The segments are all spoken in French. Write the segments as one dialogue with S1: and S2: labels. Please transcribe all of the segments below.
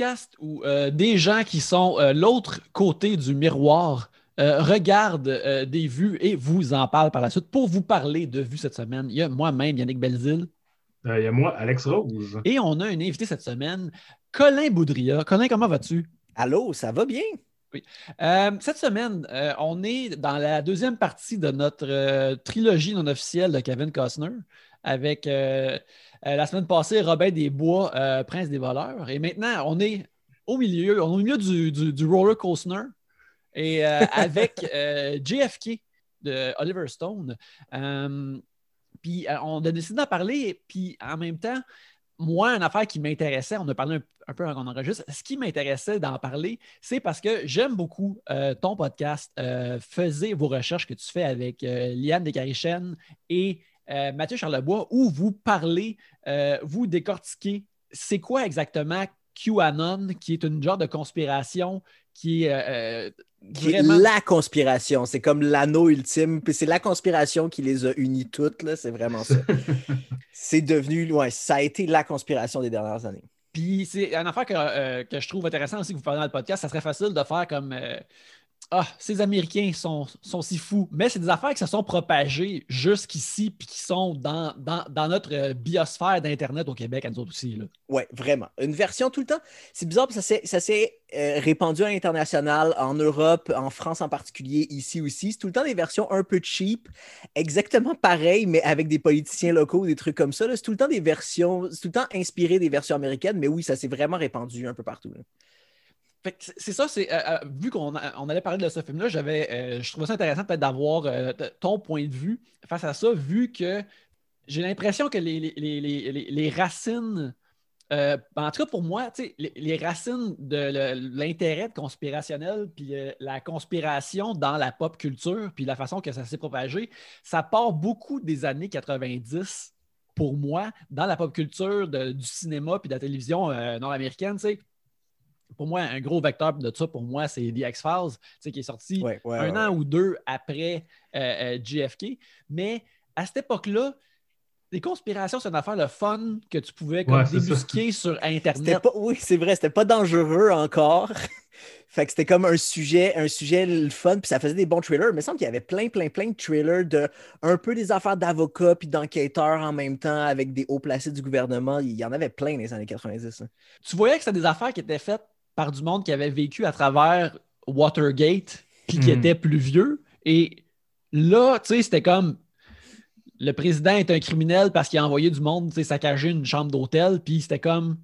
S1: podcast où euh, des gens qui sont euh, l'autre côté du miroir euh, regardent euh, des vues et vous en parlent par la suite. Pour vous parler de vues cette semaine, il y a moi-même, Yannick Belzil,
S2: Euh, Il y a moi, Alex Rose.
S1: et on a un invité cette semaine, Colin Boudria. Colin, comment vas-tu?
S3: Allô, ça va bien?
S1: Euh, cette semaine, euh, on est dans la deuxième partie de notre euh, trilogie non officielle de Kevin Costner avec euh, la semaine passée Robin des Bois, euh, Prince des voleurs. Et maintenant, on est au milieu, on est au milieu du, du- du roller coaster et euh, avec euh, JFK de Oliver Stone. Puis on a décidé d'en parler, puis en même temps, moi, une affaire qui m'intéressait, on a parlé un, un peu avant qu'on enregistre, ce qui m'intéressait d'en parler, c'est parce que j'aime beaucoup euh, ton podcast. Euh, faisez vos recherches que tu fais avec euh, Liane Descarichen et euh, Mathieu Charlebois, où vous parlez, euh, vous décortiquez c'est quoi exactement QAnon, qui est une genre de conspiration qui est euh,
S3: Qui est
S1: vraiment.
S3: La conspiration, c'est comme l'anneau ultime, puis c'est la conspiration qui les a unis toutes, là, c'est vraiment ça. c'est devenu, ouais, ça a été la conspiration des dernières années.
S1: Puis c'est une affaire que, euh, que je trouve intéressant aussi que vous parlez dans le podcast. Ça serait facile de faire comme euh, Ah, ces Américains sont, si fous. Mais c'est des affaires qui se sont propagées jusqu'ici puis qui sont dans, notre euh, biosphère d'Internet au Québec, à nous autres aussi.
S3: Ouais, vraiment. Une version tout le temps. C'est bizarre, parce que ça s'est- euh, répandu à l'international, en Europe, en France en particulier, ici aussi. C'est tout le temps des versions un peu cheap, exactement pareilles, mais avec des politiciens locaux, des trucs comme ça. C'est tout le temps des versions, tout le temps inspiré des versions américaines, mais oui, ça s'est vraiment répandu un peu partout.
S1: C'est- ça, c'est euh, euh, vu qu'on allait parler de ce film-là, j'avais euh, je trouvais ça intéressant peut-être d'avoir euh, ton point de vue face à ça, vu que j'ai l'impression que les, racines, euh, en tout cas pour moi, les, racines de l'intérêt conspirationnel, puis la conspiration dans la pop culture, puis la façon que ça s'est propagé, ça part beaucoup des années 90 pour moi, dans la pop culture du cinéma puis de la télévision nord-américaine, tu sais pour moi, un gros vecteur de ça, pour moi, c'est The X-Files, tu sais, qui est sorti
S3: Ouais, ouais,
S1: un
S3: ouais,
S1: an ou deux après euh, euh, JFK. Mais à cette époque-là, les conspirations, c'est une affaire le fun que tu pouvais comme,
S2: Ouais, c'est ça.
S1: débusquer sur Internet.
S3: pas, oui, c'est vrai, c'était pas dangereux encore. fait que c'était comme un sujet, un sujet le fun, puis ça faisait des bons trailers. Mais il me semble qu'il y avait plein, plein, plein de trailers de un peu des affaires d'avocats puis d'enquêteurs en même temps avec des hauts placés du gouvernement. Il y en avait plein dans les années 90. hein.
S1: Tu voyais que c'était des affaires qui étaient faites par du monde qui avait vécu à travers Watergate, puis qui
S2: Mhm.
S1: était plus vieux. Et là, tu sais, c'était comme le président est un criminel parce qu'il a envoyé du monde tu sais, saccager une chambre d'hôtel, puis c'était comme.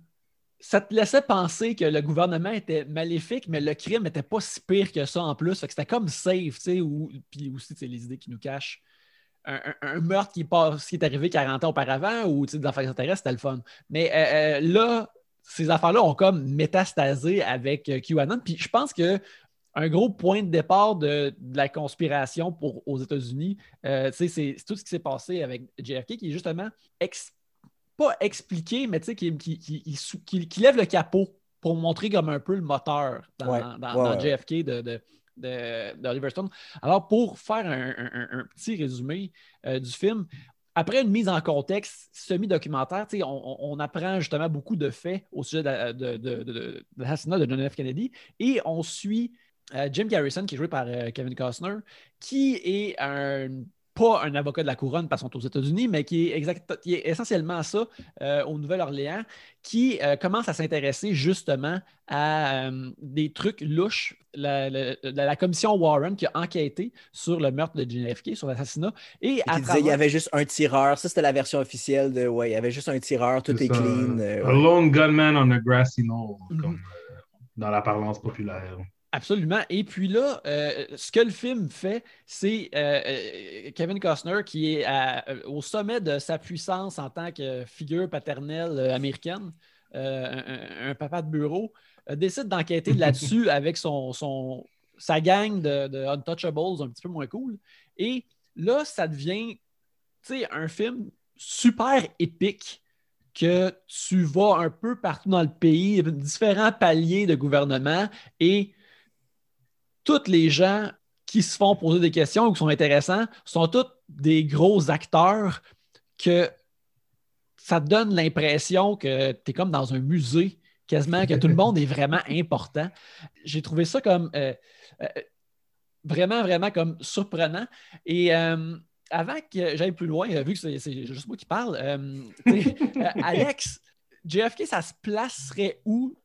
S1: Ça te laissait penser que le gouvernement était maléfique, mais le crime n'était pas si pire que ça en plus. Fait que c'était comme safe, tu sais, ou, puis aussi tu sais, les idées qui nous cachent. Un, un- un meurtre qui est, pas, qui est arrivé 40 ans auparavant ou tu sais, des affaires extraterrestres, c'était le fun. Mais euh, euh, là, ces affaires-là ont comme métastasé avec euh, QAnon. Puis je pense que un gros point de départ de, de la conspiration pour, aux États-Unis, euh, c'est tout ce qui s'est passé avec JFK qui est justement ex- pas expliqué, mais qui, qui, qui- qui lève le capot pour montrer comme un peu le moteur dans,
S3: Ouais,
S1: dans-
S3: ouais,
S1: dans
S3: ouais.
S1: JFK de, de, de- Stone. Alors, pour faire un, un- un- un petit résumé euh, du film, après une mise en contexte semi-documentaire, on, on- apprend justement beaucoup de faits au sujet de, de- de- de- de l'assassinat de John F. Kennedy et on suit euh, Jim Garrison, qui est joué par euh, Kevin Costner, qui est un, pas un avocat de la couronne parce qu'on est aux États-Unis, mais qui est, exact, qui est essentiellement ça euh, au Nouvelle-Orléans, qui euh, commence à s'intéresser justement à euh, des trucs louches. La, la- la- la commission Warren qui a enquêté sur le meurtre de JFK, sur l'assassinat. Et à
S3: disait qu'il y avait juste un tireur. Ça, c'était la version officielle de ouais, il y avait juste un tireur, tout est clean. euh,
S2: A
S3: ouais.
S2: lone gunman on a grassy knoll,
S1: Mhm.
S2: comme euh, dans la parlance populaire.
S1: Absolument. Et puis là, euh, ce que le film fait, c'est euh, euh, Kevin Costner qui est à- au sommet de sa puissance en tant que figure paternelle américaine, euh, un, papa de bureau, décide d'enquêter là-dessus avec son, son- sa gang de, de Untouchables un petit peu moins cool. Et là, ça devient tu sais, un film super épique que tu vas un peu partout dans le pays, différents paliers de gouvernement et tous les gens qui se font poser des questions ou qui sont intéressants sont tous des gros acteurs que ça te donne l'impression que tu es comme dans un musée, quasiment, que tout le monde est vraiment important. J'ai trouvé ça comme euh, euh, vraiment, vraiment comme surprenant. Et euh, avant que j'aille plus loin, vu que c'est juste moi qui parle, Alex, JFK, ça se placerait où?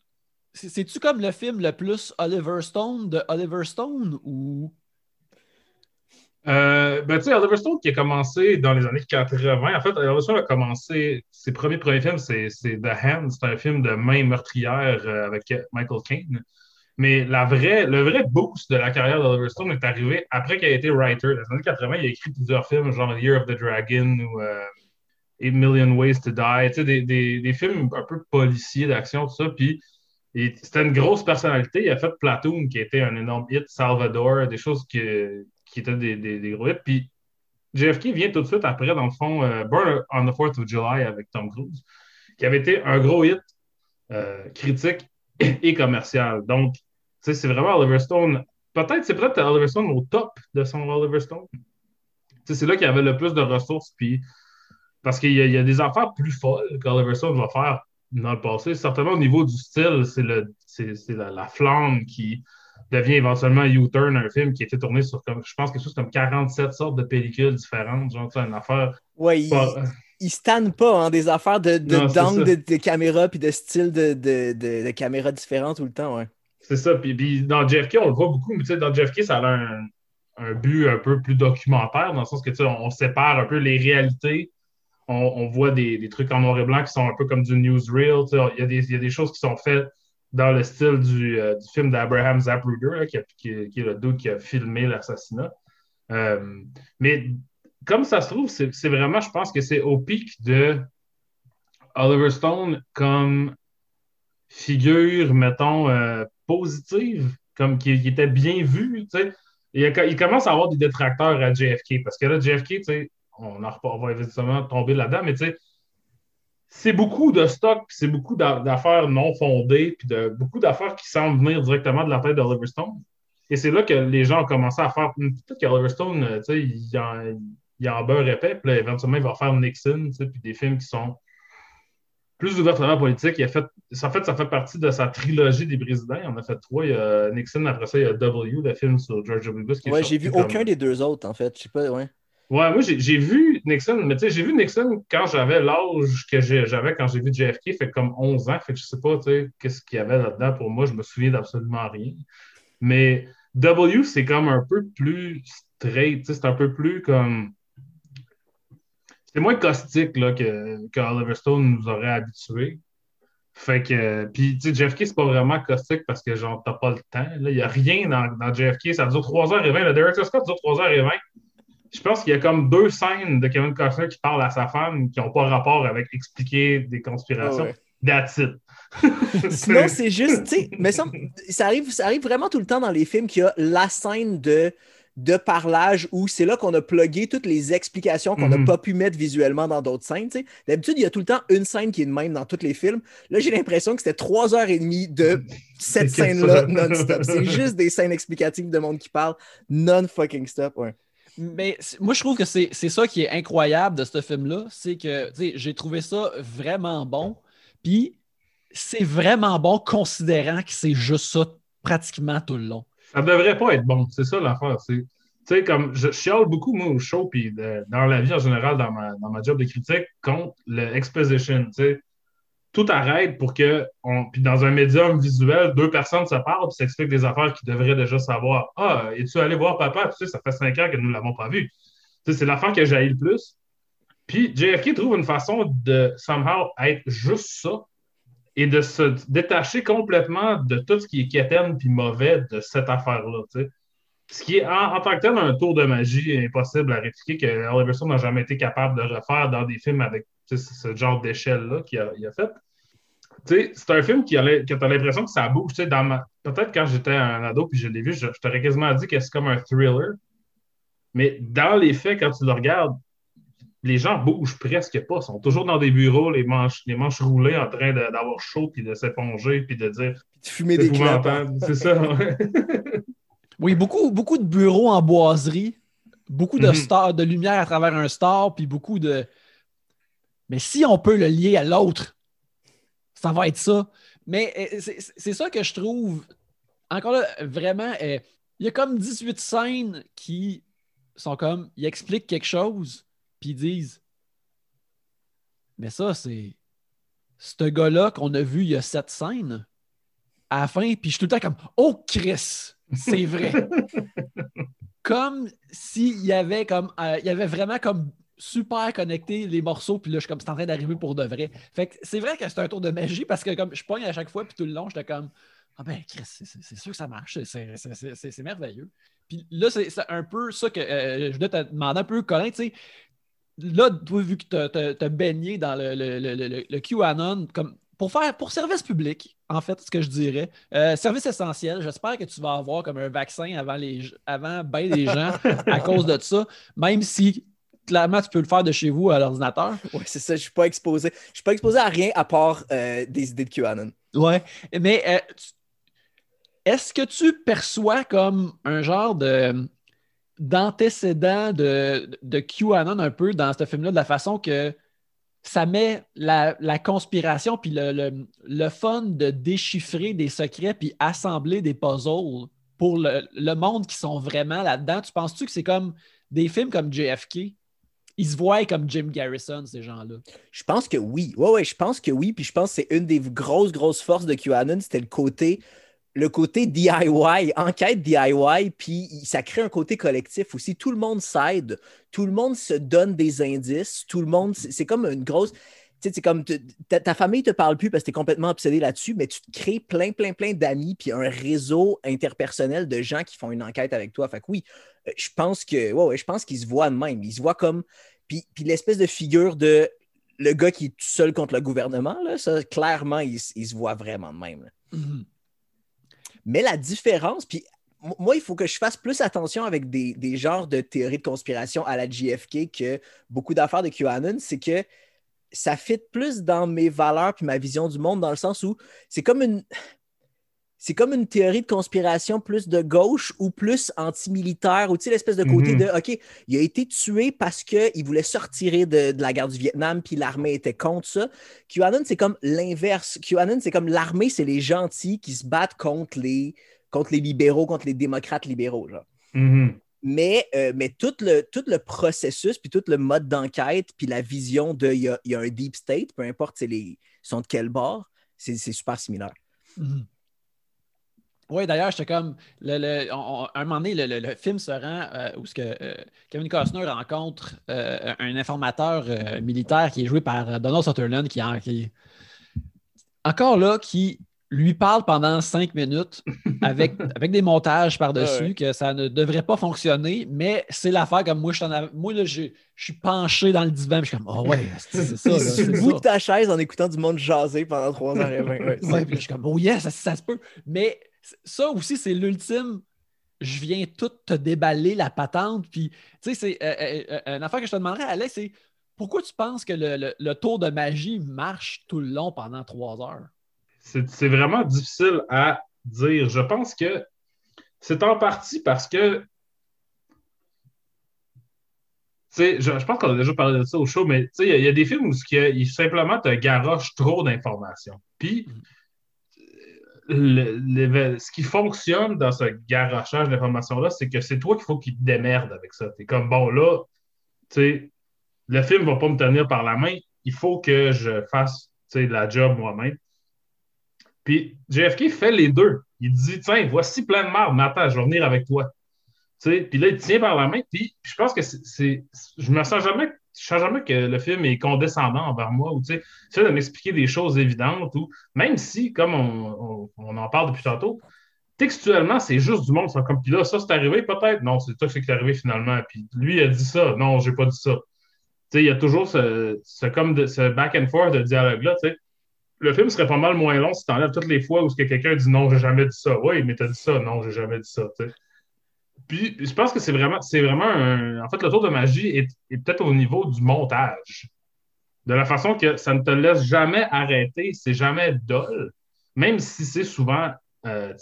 S1: C'est-tu comme le film le plus Oliver Stone de Oliver Stone ou?
S2: Euh, ben, tu sais, Oliver Stone qui a commencé dans les années 80. En fait, Oliver Stone a commencé, ses premiers premiers films, c'est The Hand, c'est un film de main meurtrière euh, avec Michael Caine. Mais la vraie, le vrai boost de la carrière d'Oliver Stone est arrivé après qu'il ait été writer. Dans les années 80, il a écrit plusieurs films, genre Year of the Dragon ou euh, A Million Ways to Die, tu sais, des, des, des, films un peu policiers d'action, tout ça. Puis c'était une grosse personnalité. Il a fait Platoon, qui était un énorme hit, Salvador, des choses que qui étaient des, des, gros hits. Puis JFK vient tout de suite après, dans le fond, euh, Burn on the 4th of July avec Tom Cruise, qui avait été un gros hit euh, critique et, commercial. Donc, c'est vraiment Oliver Stone. Peut-être, c'est peut-être Oliver Stone au top de son Oliver Stone. C'est là qu'il y avait le plus de ressources. Puis, parce qu'il y, a des affaires plus folles qu'Oliver Stone va faire dans le passé. Certainement, au niveau du style, c'est la, la flamme qui, devient éventuellement U-Turn, un film qui a été tourné sur, comme, je pense, quelque chose comme 47 sortes de pellicules différentes. Genre, une affaire.
S3: Ouais, il, stanne pas hein, des affaires de, de de, de, caméra puis de style de, de, caméra différents tout le temps, ouais.
S2: C'est ça. Puis, dans JFK, on le voit beaucoup, mais dans JFK, ça a un, un, but un peu plus documentaire, dans le sens que on, sépare un peu les réalités. On, voit des, trucs en noir et blanc qui sont un peu comme du newsreel. Il y, a des, a choses qui sont faites dans le style du, euh, film d'Abraham Zapruder, qui, qui, est le dude qui a filmé l'assassinat. Euh, mais comme ça se trouve, c'est vraiment, je pense que c'est au pic de Oliver Stone comme figure, mettons, euh, positive, comme qui, était bien vu. Il, commence à avoir des détracteurs à JFK, parce que là, JFK, on, on va évidemment tomber là-dedans, mais tu sais, c'est beaucoup de stock, c'est beaucoup d'affaires non fondées, puis de beaucoup d'affaires qui semblent venir directement de la tête d'Oliver Stone. Et c'est là que les gens ont commencé à faire. Peut-être qu'Oliver Stone, euh, tu sais, il, en, il en beurre épais, puis là, éventuellement, il va faire Nixon, tu sais, puis des films qui sont plus ouvertement politiques. Il a fait, en fait, ça fait partie de sa trilogie des présidents. Il en a fait trois. Il y a Nixon, après ça, il y a W, le film sur George W. Bush.
S3: ouais, j'ai vu aucun des deux autres, en fait. Je sais pas, ouais.
S2: Ouais, moi, j'ai vu Nixon, mais tu sais, j'ai vu Nixon quand j'avais l'âge que j'avais quand j'ai vu JFK, fait comme 11 ans, fait que je sais pas, tu sais, qu'est-ce qu'il y avait là-dedans pour moi, je me souviens d'absolument rien. Mais W, c'est comme un peu plus straight, c'est un peu plus comme. C'est moins caustique là, que, que Oliver Stone nous aurait habitués. Fait que, puis, tu sais, JFK, c'est pas vraiment caustique parce que, genre, t'as pas le temps. Il n'y a rien dans, dans, JFK. Ça dure 3h20. Le Director Scott dure 3h20 je pense qu'il y a comme deux scènes de Kevin Costner qui parlent à sa femme qui n'ont pas rapport avec expliquer des conspirations. Oh That's it.
S3: Sinon, c'est juste, tu sais, mais ça, arrive, ça arrive vraiment tout le temps dans les films qu'il y a la scène de, de parlage où c'est là qu'on a plugué toutes les explications qu'on n'a mhm. pas pu mettre visuellement dans d'autres scènes. D'habitude, il y a tout le temps une scène qui est de même dans tous les films. Là, j'ai l'impression que c'était trois heures et demie de cette scène-là non-stop. C'est juste des scènes explicatives de monde qui parle non-fucking stop. Ouais.
S1: Mais moi, je trouve que c'est ça qui est incroyable de ce film-là. C'est que j'ai trouvé ça vraiment bon. Puis c'est vraiment bon considérant que c'est juste ça pratiquement tout le long.
S2: Ça devrait pas être bon. C'est ça l'affaire. Tu sais, comme je chiale beaucoup, moi, au show, puis dans la vie en général, dans ma, dans ma job de critique, contre l'exposition. Tu sais, tout arrête pour que, puis dans un médium visuel, deux personnes se parlent et s'expliquent des affaires qu'ils devraient déjà savoir. Ah, es-tu allé voir papa? Tu sais, ça fait cinq ans que nous ne l'avons pas vu. Tu sais, c'est l'affaire que j'ai le plus. Puis JFK trouve une façon de somehow être juste ça et de se détacher complètement de tout ce qui est quétaine puis mauvais de cette affaire-là. Tu sais. Ce qui est en, tant que tel un tour de magie impossible à répliquer que Oliver Stone n'a jamais été capable de refaire dans des films avec ce genre d'échelle-là qu'il a, a, fait. C'est un film qui a, tu as l'impression que ça bouge. Dans ma... Peut-être quand j'étais un ado puis je l'ai vu, je, t'aurais quasiment dit que c'est comme un thriller. Mais dans les faits, quand tu le regardes, les gens bougent presque pas. Ils sont toujours dans des bureaux, les manches, les manches roulées, en train d'avoir chaud, puis de s'éponger, puis de dire.
S3: Puis de fumer des clopes.
S2: C'est ça,
S1: Oui, beaucoup, beaucoup de bureaux en boiserie, beaucoup de, mhm. stars, de lumière à travers un star, puis beaucoup de, Mais si on peut le lier à l'autre, ça va être ça. Mais euh, c'est ça que je trouve, encore là, vraiment, euh, il y a comme 18 scènes qui sont comme, ils expliquent quelque chose, puis ils disent, mais ça, c'est ce gars-là qu'on a vu il y a sept scènes, à la fin, puis je suis tout le temps comme, oh Chris, c'est vrai. comme s'il y avait comme, euh, il y avait vraiment comme super connecté les morceaux, puis là, je suis comme, c'est en train d'arriver pour de vrai. Fait que c'est vrai que c'est un tour de magie parce que comme je pogne à chaque fois, puis tout le long, j'étais comme, ah ben, Chris, c'est sûr que ça marche, c'est merveilleux. Puis là, c'est un peu ça que euh, je voulais te demander un peu, Colin, tu sais, là, toi, vu que tu as, baigné dans le, le, le, QAnon, comme pour faire pour service public, en fait, ce que je dirais. Euh, service essentiel, j'espère que tu vas avoir comme un vaccin avant les avant ben des gens à cause de ça, même si clairement, tu peux le faire de chez vous à l'ordinateur.
S3: Oui, c'est ça. Je ne suis pas exposé. Je suis pas exposé à rien à part euh, des idées de QAnon.
S1: Ouais. Mais euh, est-ce que tu perçois comme un genre de d'antécédent de, de QAnon un peu dans ce film-là, de la façon que ça met la, conspiration puis le, le, fun de déchiffrer des secrets puis assembler des puzzles pour le, le monde qui sont vraiment là-dedans? Tu penses-tu que c'est comme des films comme JFK ils se voient comme Jim Garrison, ces gens-là.
S3: Je pense que oui. Ouais, ouais, je pense que oui. Puis je pense que c'est une des grosses, grosses forces de QAnon, c'était le côté, le côté DIY, enquête DIY, puis ça crée un côté collectif aussi. Tout le monde s'aide, tout le monde se donne des indices, tout le monde, c'est comme une grosse. Tu sais, c'est comme ta, famille te parle plus parce que tu es complètement obsédé là-dessus, mais tu te crées plein, plein, plein d'amis, puis un réseau interpersonnel de gens qui font une enquête avec toi. Fait que oui, euh, je pense que ouais, ouais je pense qu'ils se voient de même. Ils se voient comme puis, l'espèce de figure de le gars qui est tout seul contre le gouvernement, là, ça, clairement, il, se voit vraiment de même. Mm-hmm. Mais la différence, puis moi, il faut que je fasse plus attention avec des, genres de théories de conspiration à la JFK que beaucoup d'affaires de QAnon, c'est que ça fit plus dans mes valeurs puis ma vision du monde dans le sens où c'est comme une c'est comme une théorie de conspiration plus de gauche ou plus anti-militaire, ou tu sais, l'espèce de côté mhm. de OK, il a été tué parce qu'il voulait sortir de, la guerre du Vietnam, puis l'armée était contre ça. QAnon, c'est comme l'inverse. QAnon, c'est comme l'armée, c'est les gentils qui se battent contre les, contre les libéraux, contre les démocrates libéraux. Genre.
S2: Mhm.
S3: Mais, euh, mais tout, le, tout le processus, puis tout le mode d'enquête, puis la vision de il y a, un deep state, peu importe les sont de quel bord, c'est super similaire.
S1: Mhm. Oui, d'ailleurs, j'étais comme. Le, un moment donné, le, film se rend euh, où ce que, euh, Kevin Costner rencontre euh, un informateur militaire qui est joué par Donald Sutherland, qui, qui encore là, qui lui parle pendant cinq minutes avec, avec des montages par-dessus, que ça ne devrait pas fonctionner, mais c'est l'affaire comme moi, je, moi là, je, suis penché dans le divan, je suis comme, oh ouais, c'est ça.
S3: Tu de ta chaise en écoutant du monde jaser pendant 3h20.
S1: Ouais, puis je suis comme, oh yeah, ça, ça se peut. Mais ça aussi, c'est l'ultime. Je viens tout te déballer la patente. Puis, tu sais, c'est euh, euh, euh, une affaire que je te demanderais, Alex, c'est pourquoi tu penses que le, tour de magie marche tout le long pendant trois heures?
S2: C'est vraiment difficile à dire. Je pense que c'est en partie parce que je, je, pense qu'on a déjà parlé de ça au show, mais il y, a des films où il simplement te garoche trop d'informations. Puis, mm ce qui fonctionne dans ce garochage d'informations-là, c'est que c'est toi qu'il faut qu'il te démerde avec ça. Tu es comme, bon, là, tu sais, le film va pas me tenir par la main, il faut que je fasse la job moi-même. Puis JFK fait les deux. Il dit, tiens, voici plein de merde, mais je vais venir avec toi. Puis là, il tient par la main, puis je pense que c'est. Je me sens jamais je sens jamais que le film est condescendant envers moi ou tu sais, de m'expliquer des choses évidentes ou même si, comme on, en parle depuis tantôt, textuellement, c'est juste du monde. C'est comme, puis là, ça, c'est arrivé peut-être? Non, c'est toi qui est arrivé finalement. Puis lui a dit ça. Non, j'ai pas dit ça. Tu sais, il y a toujours ce, comme de, ce back and forth de dialogue-là. Tu sais. Le film serait pas mal moins long si tu enlèves toutes les fois où quelqu'un dit non, j'ai jamais dit ça. Oui, mais tu as dit ça. Non, j'ai jamais dit ça. Puis je pense que c'est vraiment, c'est vraiment un. En fait, le tour de magie est, peut-être au niveau du montage. De la façon que ça ne te laisse jamais arrêter, c'est jamais dol, même si c'est souvent euh,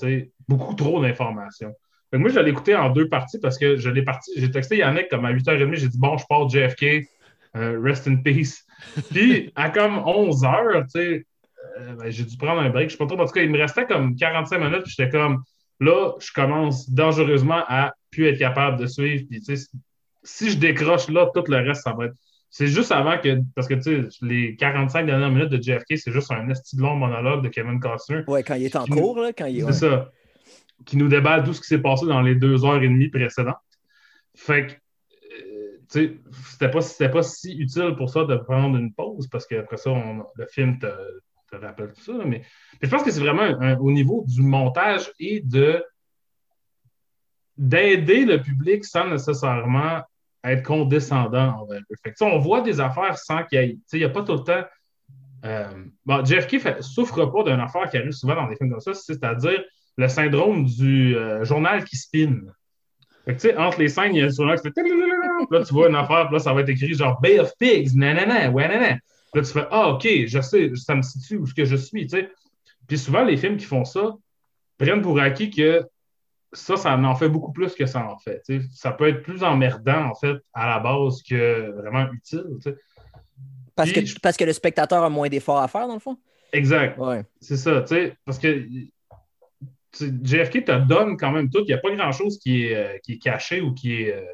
S2: beaucoup trop d'informations. Moi, je l'ai écouté en deux parties parce que je l'ai parti, j'ai texté Yannick comme à 8h30, j'ai dit bon, je pars JFK, Euh, rest in peace. Puis, à comme 11 heures, tu sais, euh, ben, j'ai dû prendre un break. Je sais pas trop. En tout cas, il me restait comme 45 minutes. Puis j'étais comme, là, je commence dangereusement à plus être capable de suivre. Puis, tu sais, si je décroche là, tout le reste, ça va être. C'est juste avant que. Parce que, tu sais, les 45 dernières minutes de JFK, c'est juste un esti long monologue de Kevin Costner.
S3: Ouais, quand il est en cours, là, quand il
S2: C'est ça. Qui nous déballe tout ce qui s'est passé dans les deux heures et demie précédentes. Fait que c'était pas, pas si utile pour ça de prendre une pause parce qu'après ça, le film te, rappelle tout ça. Je pense que c'est vraiment au niveau du montage et de d'aider le public sans nécessairement être condescendant envers eux. Fait on voit des affaires sans qu'il y ait. Il n'y a pas tout le temps. Euh, bon, JFK ne souffre pas d'une affaire qui arrive souvent dans des films comme ça, c'est-à-dire le syndrome du euh, journal qui spin. Fait que, entre les scènes, il y a un journal qui fait. Là, tu vois une affaire, là, ça va être écrit genre Bay of Pigs, nanana, ouais, nanana. Là, tu fais Ah, OK, je sais, ça me situe où ce que je suis. Puis souvent, les films qui font ça prennent pour acquis que ça, ça en fait beaucoup plus que ça en fait. Ça peut être plus emmerdant, en fait, à la base que vraiment utile.
S3: Parce, que, parce que le spectateur a moins d'efforts à faire, dans le fond?
S2: Exact.
S3: Ouais.
S2: C'est ça, tu sais, parce que JFK te donne quand même tout. Il n'y a pas grand-chose qui est, euh, qui est caché ou qui est.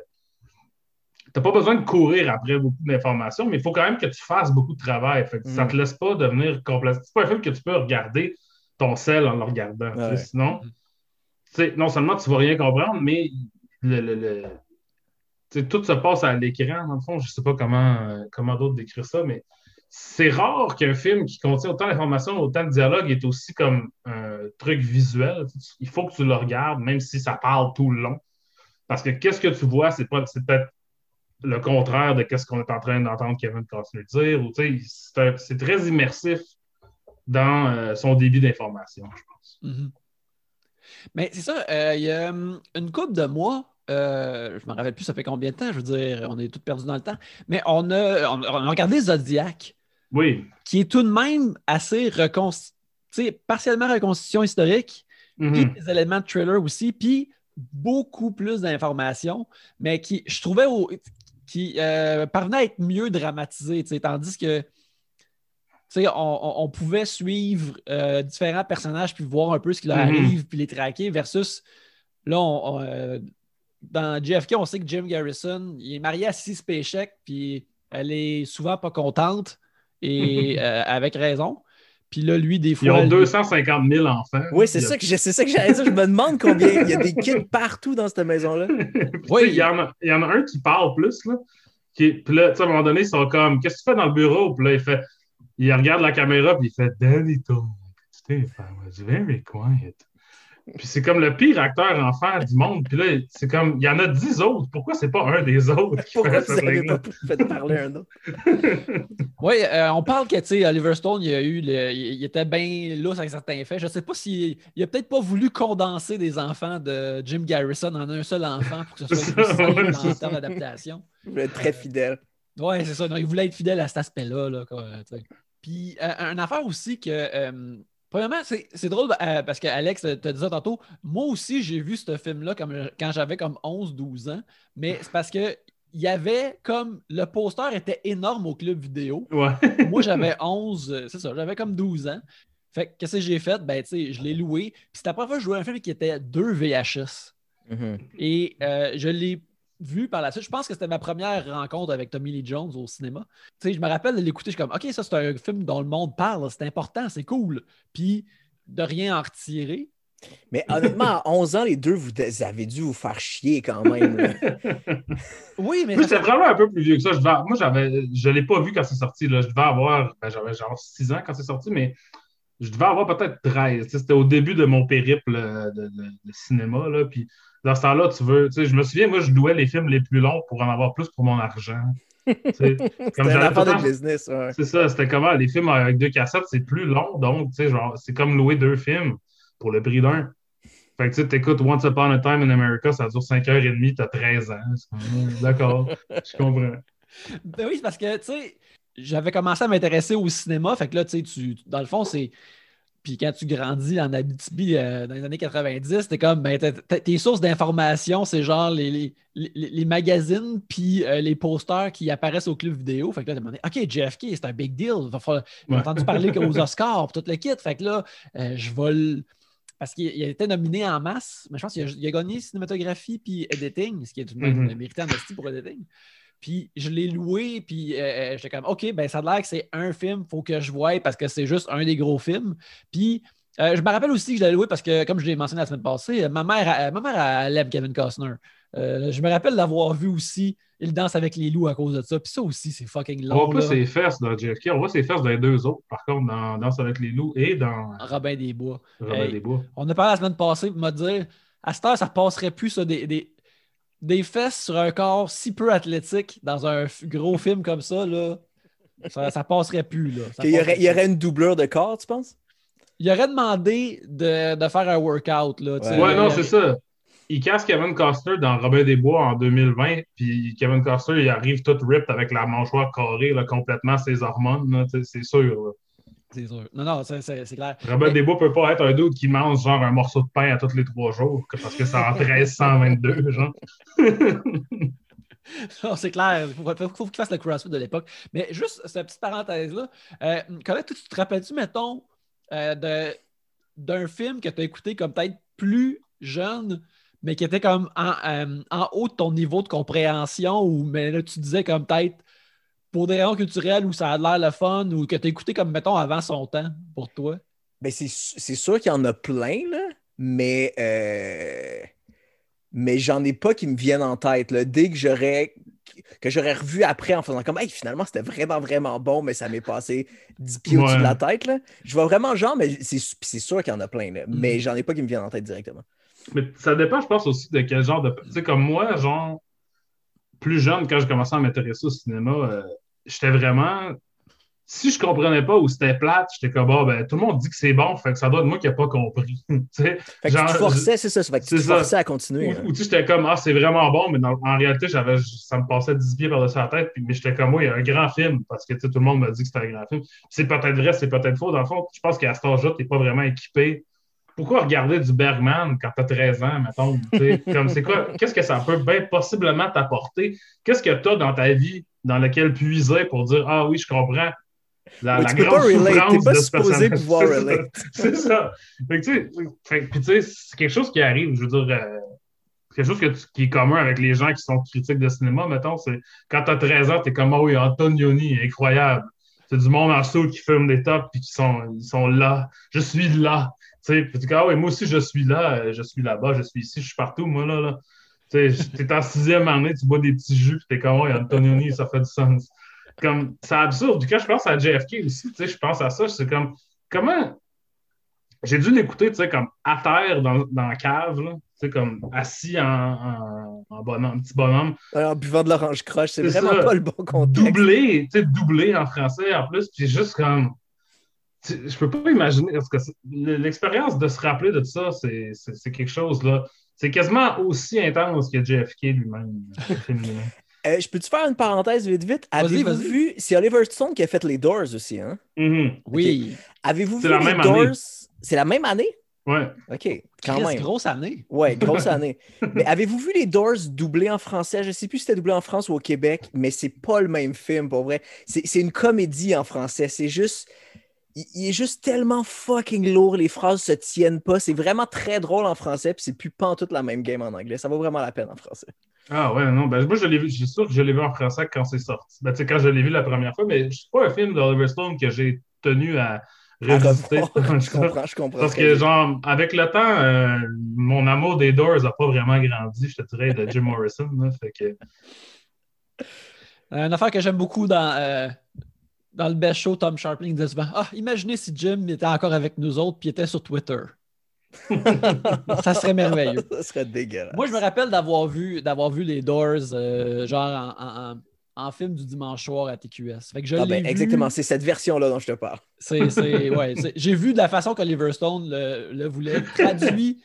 S2: Tu n'as pas besoin de courir après beaucoup d'informations, mais il faut quand même que tu fasses beaucoup de travail. Ça ne te mm. laisse pas devenir complètement. C'est pas un film que tu peux regarder ton sel en le regardant. Sinon, non seulement tu ne vas rien comprendre, mais le, tout se passe à l'écran, dans le fond. Je ne sais pas comment, euh, comment d'autres décrire ça, mais c'est rare qu'un film qui contient autant d'informations, autant de dialogues est aussi comme un truc visuel. Il faut que tu le regardes, même si ça parle tout le long. Parce que qu'est-ce que tu vois, c'est peut-être le contraire de ce qu'on est en train d'entendre Kevin Costner dire. c'est très immersif dans euh, son débit d'information, je pense.
S1: Mm-hmm. Mais c'est ça, euh, il y a hum, une couple de mois, euh, je ne me rappelle plus ça fait combien de temps, je veux dire, on est tous perdus dans le temps, mais on a, on, a regardé Zodiac.
S2: Oui.
S1: Qui est tout de même assez reconstitué, partiellement reconstitution historique, puis mm-hmm. des éléments de thriller aussi, puis beaucoup plus d'informations, mais qui, je trouvais, qui euh, parvenait à être mieux dramatisé, tandis que on, on, pouvait suivre euh, différents personnages puis voir un peu ce qui leur mm-hmm. arrive puis les traquer versus là, euh, dans JFK, on sait que Jim Garrison, il est marié à Sissy Spacek puis elle est souvent pas contente et avec raison. Puis là, lui, des fois.
S2: Ils ont 250 000 enfants.
S3: Oui, c'est ça, que ça que j'allais dire. Je me demande combien. Il y a des kids partout dans cette maison-là.
S2: oui. Il y, en a, il y en a un qui parle plus. Là, qui, puis là, à un moment donné, ils sont comme Qu'est-ce que tu fais dans le bureau? Puis là, il fait Il regarde la caméra, puis il fait Stephen was very quiet. Puis c'est comme le pire acteur enfant du monde. Puis là, c'est comme, il y en a dix autres. Pourquoi c'est pas un des autres qui
S3: Pourquoi fait fait parler un autre?
S1: oui, euh, on parle que, tu sais, Oliver Stone, il, a eu il était bien lousse avec certains faits. Je sais pas s'il il a peut-être pas voulu condenser des enfants de Jim Garrison en un seul enfant pour que ce soit plus simple en termes d'adaptation.
S3: Il voulait être très fidèle.
S1: Oui, c'est ça. il voulait être fidèle à cet aspect-là. Là, Puis, euh, une affaire aussi que... Euh, Premièrement, c'est drôle euh, parce qu'Alex te disait tantôt, moi aussi, j'ai vu ce film-là quand j'avais comme 11-12 ans, mais c'est parce que il y avait comme le poster était énorme au club vidéo. moi, j'avais 11, euh, c'est ça, j'avais comme 12 ans. Fait que qu'est-ce que j'ai fait? Ben, tu sais, je l'ai loué. Puis c'était la première fois que je jouais un film qui était deux VHS. Mm-hmm. Et euh, je l'ai vu par la suite. Je pense que c'était ma première rencontre avec Tommy Lee Jones au cinéma. Tu sais, je me rappelle de l'écouter, je suis comme, OK, ça, c'est un film dont le monde parle, c'est important, c'est cool. Puis de rien en retirer.
S3: Mais honnêtement, à 11 ans, les deux, vous avez dû vous faire chier quand même.
S1: oui, mais.
S2: c'est vraiment un peu plus vieux que ça. Je moi, j'avais, je ne l'ai pas vu quand c'est sorti. Là. Je devais avoir. Ben, j'avais genre 6 ans quand c'est sorti, mais je devais avoir peut-être 13. C'était au début de mon périple de, cinéma. Là, puis dans ce temps-là, tu veux. Tu sais, je me souviens, moi, je louais les films les plus longs pour en avoir plus pour mon argent.
S3: C'est un affaire de business.
S2: C'est ça, c'était comment les films avec deux cassettes, c'est plus long, donc tu sais, genre, c'est comme louer deux films pour le prix d'un. Fait que tu écoutes Once Upon a Time in America, ça dure 5h30, t'as 13 ans. D'accord, je comprends.
S1: Ben oui, parce que tu sais, j'avais commencé à m'intéresser au cinéma, fait que là, tu sais, dans le fond, c'est puis quand tu grandis en Abitibi euh, dans les années 90, t'es comme, ben, tes sources d'information, c'est genre les, les, magazines puis euh, les posters qui apparaissent au club vidéo. Fait que là, t'as demandé, OK, JFK, c'est un big deal. J'ai entendu parler aux Oscars, tout le kit. Fait que là, euh, je vais Parce qu'il a été nominé en masse, mais je pense qu'il a, gagné cinématographie puis editing, ce qui est tout de même mérité en pour editing. Puis je l'ai loué, puis euh, euh, j'étais comme, OK, ben ça a l'air que c'est un film, il faut que je voie parce que c'est juste un des gros films. Puis euh, je me rappelle aussi que je l'ai loué parce que, comme je l'ai mentionné la semaine passée, ma mère, ma mère elle aime Kevin Costner. je me rappelle d'avoir vu aussi Il danse avec les loups à cause de ça. Puis ça aussi, c'est fucking long.
S2: On voit pas ses fesses dans JFK, on voit ses fesses dans les deux autres, par contre, dans Danse avec les loups et dans
S1: Robin des Bois.
S2: Robin des Bois.
S1: On a parlé la semaine passée pour me dire à cette heure, ça passerait plus ça, des, des fesses sur un corps si peu athlétique dans un gros film comme ça, là, ça, passerait plus. Là.
S3: il, y aurait, il, y aurait, une doubleur de corps, tu penses?
S1: Il aurait demandé de, de faire un workout. Là,
S2: ouais, non, c'est ça. Il casse Kevin Costner dans Robin des Bois en 2020, puis Kevin Costner, il arrive tout ripped avec la mâchoire carrée, là, complètement ses hormones, c'est sûr.
S1: C'est sûr. Non, non, c'est clair.
S2: Robert Desbois ne peut pas être un doute qui mange genre un morceau de pain à tous les trois jours parce que c'est en 1322, genre.
S1: non, c'est clair. Il faut, faut, qu'il fasse le CrossFit de l'époque. Mais juste cette petite parenthèse-là, euh, Colette, tu te rappelles-tu, mettons, euh, d'un film que tu as écouté comme peut-être plus jeune, mais qui était comme en, euh, en, haut de ton niveau de compréhension, ou mais là, tu disais comme peut-être pour des raisons culturelles où ça a l'air le fun ou que tu as écouté comme, mettons, avant son temps pour toi?
S3: Ben c'est sûr qu'il y en a plein, là, mais, euh, mais j'en ai pas qui me viennent en tête. Là. Dès que j'aurais que j'aurais revu après en faisant comme hey, finalement c'était vraiment vraiment bon mais ça m'est passé 10 pieds au-dessus de la tête là. je vois vraiment genre mais c'est sûr qu'il y en a plein là. mais mm-hmm. j'en ai pas qui me viennent en tête directement
S2: mais ça dépend je pense aussi de quel genre de tu sais comme moi genre plus jeune quand j'ai commencé à m'intéresser au cinéma euh, j'étais vraiment. Si je comprenais pas où c'était plate, j'étais comme, ah, ben, tout le monde dit que c'est bon, fait que ça doit être moi qui n'ai pas compris.
S3: fait que tu forçais, c'est ça, fait que tu forçais à continuer.
S2: Ou, tu j'étais comme, ah, c'est vraiment bon, mais en réalité, j'avais, ça me passait 10 pieds par-dessus la tête, puis, mais j'étais comme, moi, il y a un grand film, parce que tout le monde m'a dit que c'était un grand film. C'est peut-être vrai, c'est peut-être faux. Dans le fond, je pense qu'à cet âge-là, tu n'es pas vraiment équipé pourquoi regarder du Bergman quand tu as 13 ans, mettons? comme c'est quoi? Qu'est-ce que ça peut bien possiblement t'apporter? Qu'est-ce que tu as dans ta vie dans laquelle puiser pour dire Ah oui, je comprends.
S3: La, la grande souffrance pas de supposé pouvoir relate.
S2: C'est ça. Fait tu sais, c'est quelque chose qui arrive, je veux dire, euh, quelque chose qui est commun avec les gens qui sont critiques de cinéma, mettons, c'est quand tu as 13 ans, tu es comme Ah oui, Antonioni, incroyable. C'est du monde en saut qui fume des tops et qui sont, ils sont là. Je suis là. Tu sais, ah ouais, moi aussi, je suis là, euh, je suis là-bas, je suis ici, je suis partout, moi, là. là. Tu sais, t'es en sixième année, tu bois des petits jus, puis t'es comme, ouais, Antonioni, ça fait du sens. Comme, c'est absurde. Du coup, je pense à JFK aussi, tu sais, je pense à ça, c'est comme, comment. J'ai dû l'écouter, tu sais, comme à terre dans, dans la cave, là. Tu sais, comme assis en, en, en bonhomme, petit bonhomme.
S3: en buvant de l'orange croche, c'est vraiment pas le bon contexte.
S2: Doublé, tu sais, doublé en français en plus, puis juste comme je peux pas imaginer, parce que l'expérience de se rappeler de ça, c'est quelque chose, là. C'est quasiment aussi intense que JFK lui-même.
S3: Euh, je peux-tu faire une parenthèse vite vite? Avez-vous vu, c'est Oliver Stone qui a fait les Doors aussi, hein?
S2: Mm-hmm.
S1: Oui.
S3: Avez-vous vu la les même Doors? C'est la même année?
S2: Ouais.
S3: OK, quand même.
S1: grosse année.
S3: Ouais, grosse année. mais avez-vous vu les Doors doublés en français? Je ne sais plus si c'était doublé en France ou au Québec, mais c'est pas le même film, pour vrai. C'est une comédie en français. C'est juste il, est juste tellement fucking lourd, les phrases se tiennent pas. C'est vraiment très drôle en français, puis c'est plus pas toute la même game en anglais. Ça vaut vraiment la peine en français.
S2: Ah ouais, non, ben moi je l'ai vu, je suis sûr que je l'ai vu en français quand c'est sorti. Ben, tu sais, quand je l'ai vu la première fois, mais c'est pas un film d'Oliver Stone que j'ai tenu à revisiter.
S3: je comprends, je comprends.
S2: Parce que, genre, avec le temps, euh, mon amour des Doors n'a pas vraiment grandi, je te dirais, de Jim Morrison. fait que...
S1: Une affaire que j'aime beaucoup dans, euh, dans le best show, Tom Sharpling disait souvent Ah, imaginez si Jim était encore avec nous autres puis était sur Twitter. ça serait merveilleux.
S3: Ça serait dégueulasse.
S1: Moi, je me rappelle d'avoir vu, d'avoir vu les Doors, euh, genre en, en, film du dimanche soir à TQS. Fait que je ah ben,
S3: Exactement, c'est cette version-là dont je te parle.
S1: C'est, ouais, J'ai vu de la façon qu'Oliver Stone le, le voulait, traduit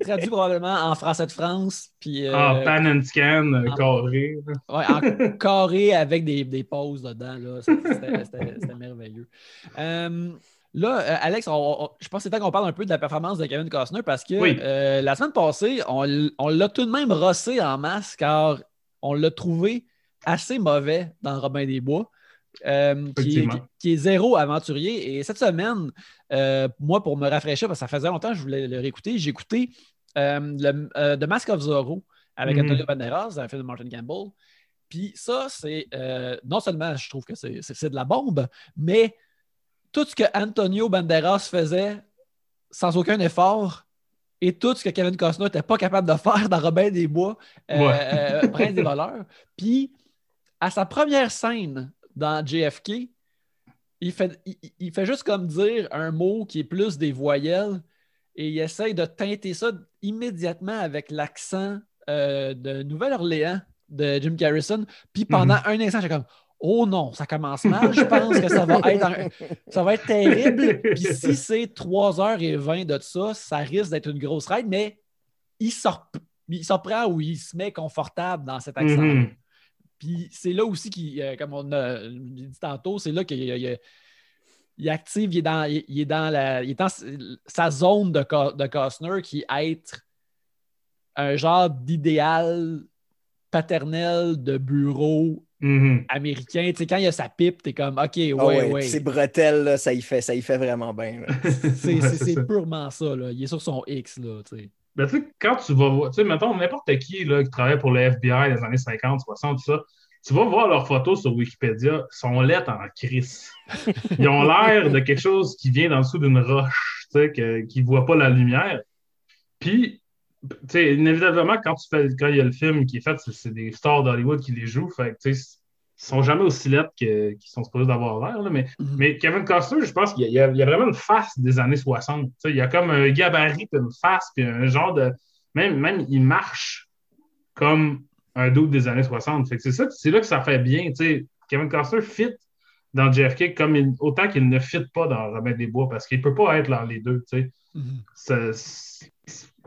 S1: traduit probablement en français de France. Puis,
S2: euh, en pan and scan, carré.
S1: Oui, en carré avec des, des pauses dedans. C'était merveilleux. Euh, Là, euh, Alex, je pense que c'est temps qu'on parle un peu de la performance de Kevin Costner parce que euh, la semaine passée, on, on l'a tout de même rossé en masse car on l'a trouvé assez mauvais dans Robin des Bois. Euh, qui, est, zéro aventurier. Et cette semaine, euh, moi, pour me rafraîchir, parce que ça faisait longtemps que je voulais le réécouter, j'ai écouté euh, The Mask of Zorro avec mhm. Antonio Banderas, un film de Martin Campbell. Puis ça, c'est non seulement je trouve que c'est de la bombe, mais tout ce que Antonio Banderas faisait sans aucun effort et tout ce que Kevin Costner n'était pas capable de faire dans Robin des Bois, Prince des voleurs. Puis à sa première scène dans JFK, il fait, il, fait juste comme dire un mot qui est plus des voyelles et il essaye de teinter ça immédiatement avec l'accent euh, de Nouvelle-Orléans de Jim Garrison. Puis pendant mhm. un instant, j'ai comme Oh non, ça commence mal. Je pense que ça va être, ça va être terrible. Puis si c'est 3h20 de ça, ça risque d'être une grosse ride, mais il sort, il prend ou il se met confortable dans cet accent. Mhm. Puis c'est là aussi, qui, euh, comme on a dit tantôt, c'est là qu'il il active, il est dans, il, est dans, la, il est dans sa zone de, de Costner qui est être un genre d'idéal paternel de bureau mm-hmm. américain. Tu sais, quand il y a sa pipe, t'es comme OK, ouais, ah ouais. ouais.
S3: Ses bretelles, ça y fait, ça y fait vraiment bien.
S1: c'est purement ça. Là. Il est sur son X. Là, tu sais.
S2: Ben, tu sais, quand tu vas voir, tu sais, mettons, n'importe qui là, qui travaille pour le FBI des années 50, 60, tout ça, tu vas voir leurs photos sur Wikipédia, ils sont lettres en crise. Ils ont l'air de quelque chose qui vient dans dessous d'une roche, tu sais, qui ne voit pas la lumière. Puis, tu sais, inévitablement, quand, tu fais, quand il y a le film qui est fait, c'est des stars d'Hollywood qui les jouent. Fait tu sais, ils sont jamais aussi lettres qu'ils sont supposés d'avoir l'air. Mais, mm-hmm. mais Kevin Costner, je pense qu'il y, a vraiment une face des années 60. Il y a comme un gabarit, une face, puis un genre de. Même, même il marche comme un doute des années 60. c'est ça, c'est là que ça fait bien. Kevin Costner fit dans JFK comme autant qu'il ne fit pas dans Robin des Bois parce qu'il ne peut pas être dans les deux. Mm-hmm.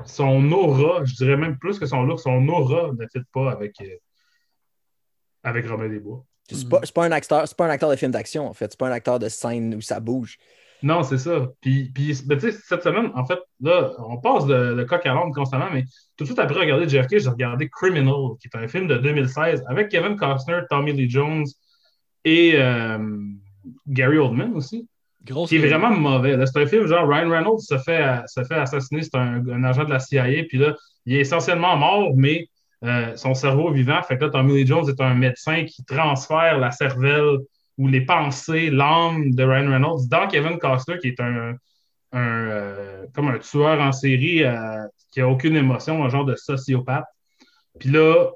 S2: son aura, je dirais même plus que son look, son aura ne fit pas avec, euh, avec Robin des Bois.
S3: C'est pas, pas, un acteur, pas un acteur de film d'action, en fait. C'est pas un acteur de scène où ça bouge.
S2: Non, c'est ça. Puis, puis ben, cette semaine, en fait, là, on passe de, coq à l'ombre constamment, mais tout de suite après regarder JFK, j'ai regardé Criminal, qui est un film de 2016 avec Kevin Costner, Tommy Lee Jones et euh, Gary Oldman aussi. qui est vraiment mauvais. C'est un film genre Ryan Reynolds se fait, se fait assassiner, c'est un, agent de la CIA, puis là, il est essentiellement mort, mais euh, son cerveau vivant. Fait que là, Tommy Lee Jones est un médecin qui transfère la cervelle ou les pensées, l'âme de Ryan Reynolds dans Kevin Costner, qui est un, euh, comme un tueur en série euh, qui n'a aucune émotion, un genre de sociopathe. Puis là,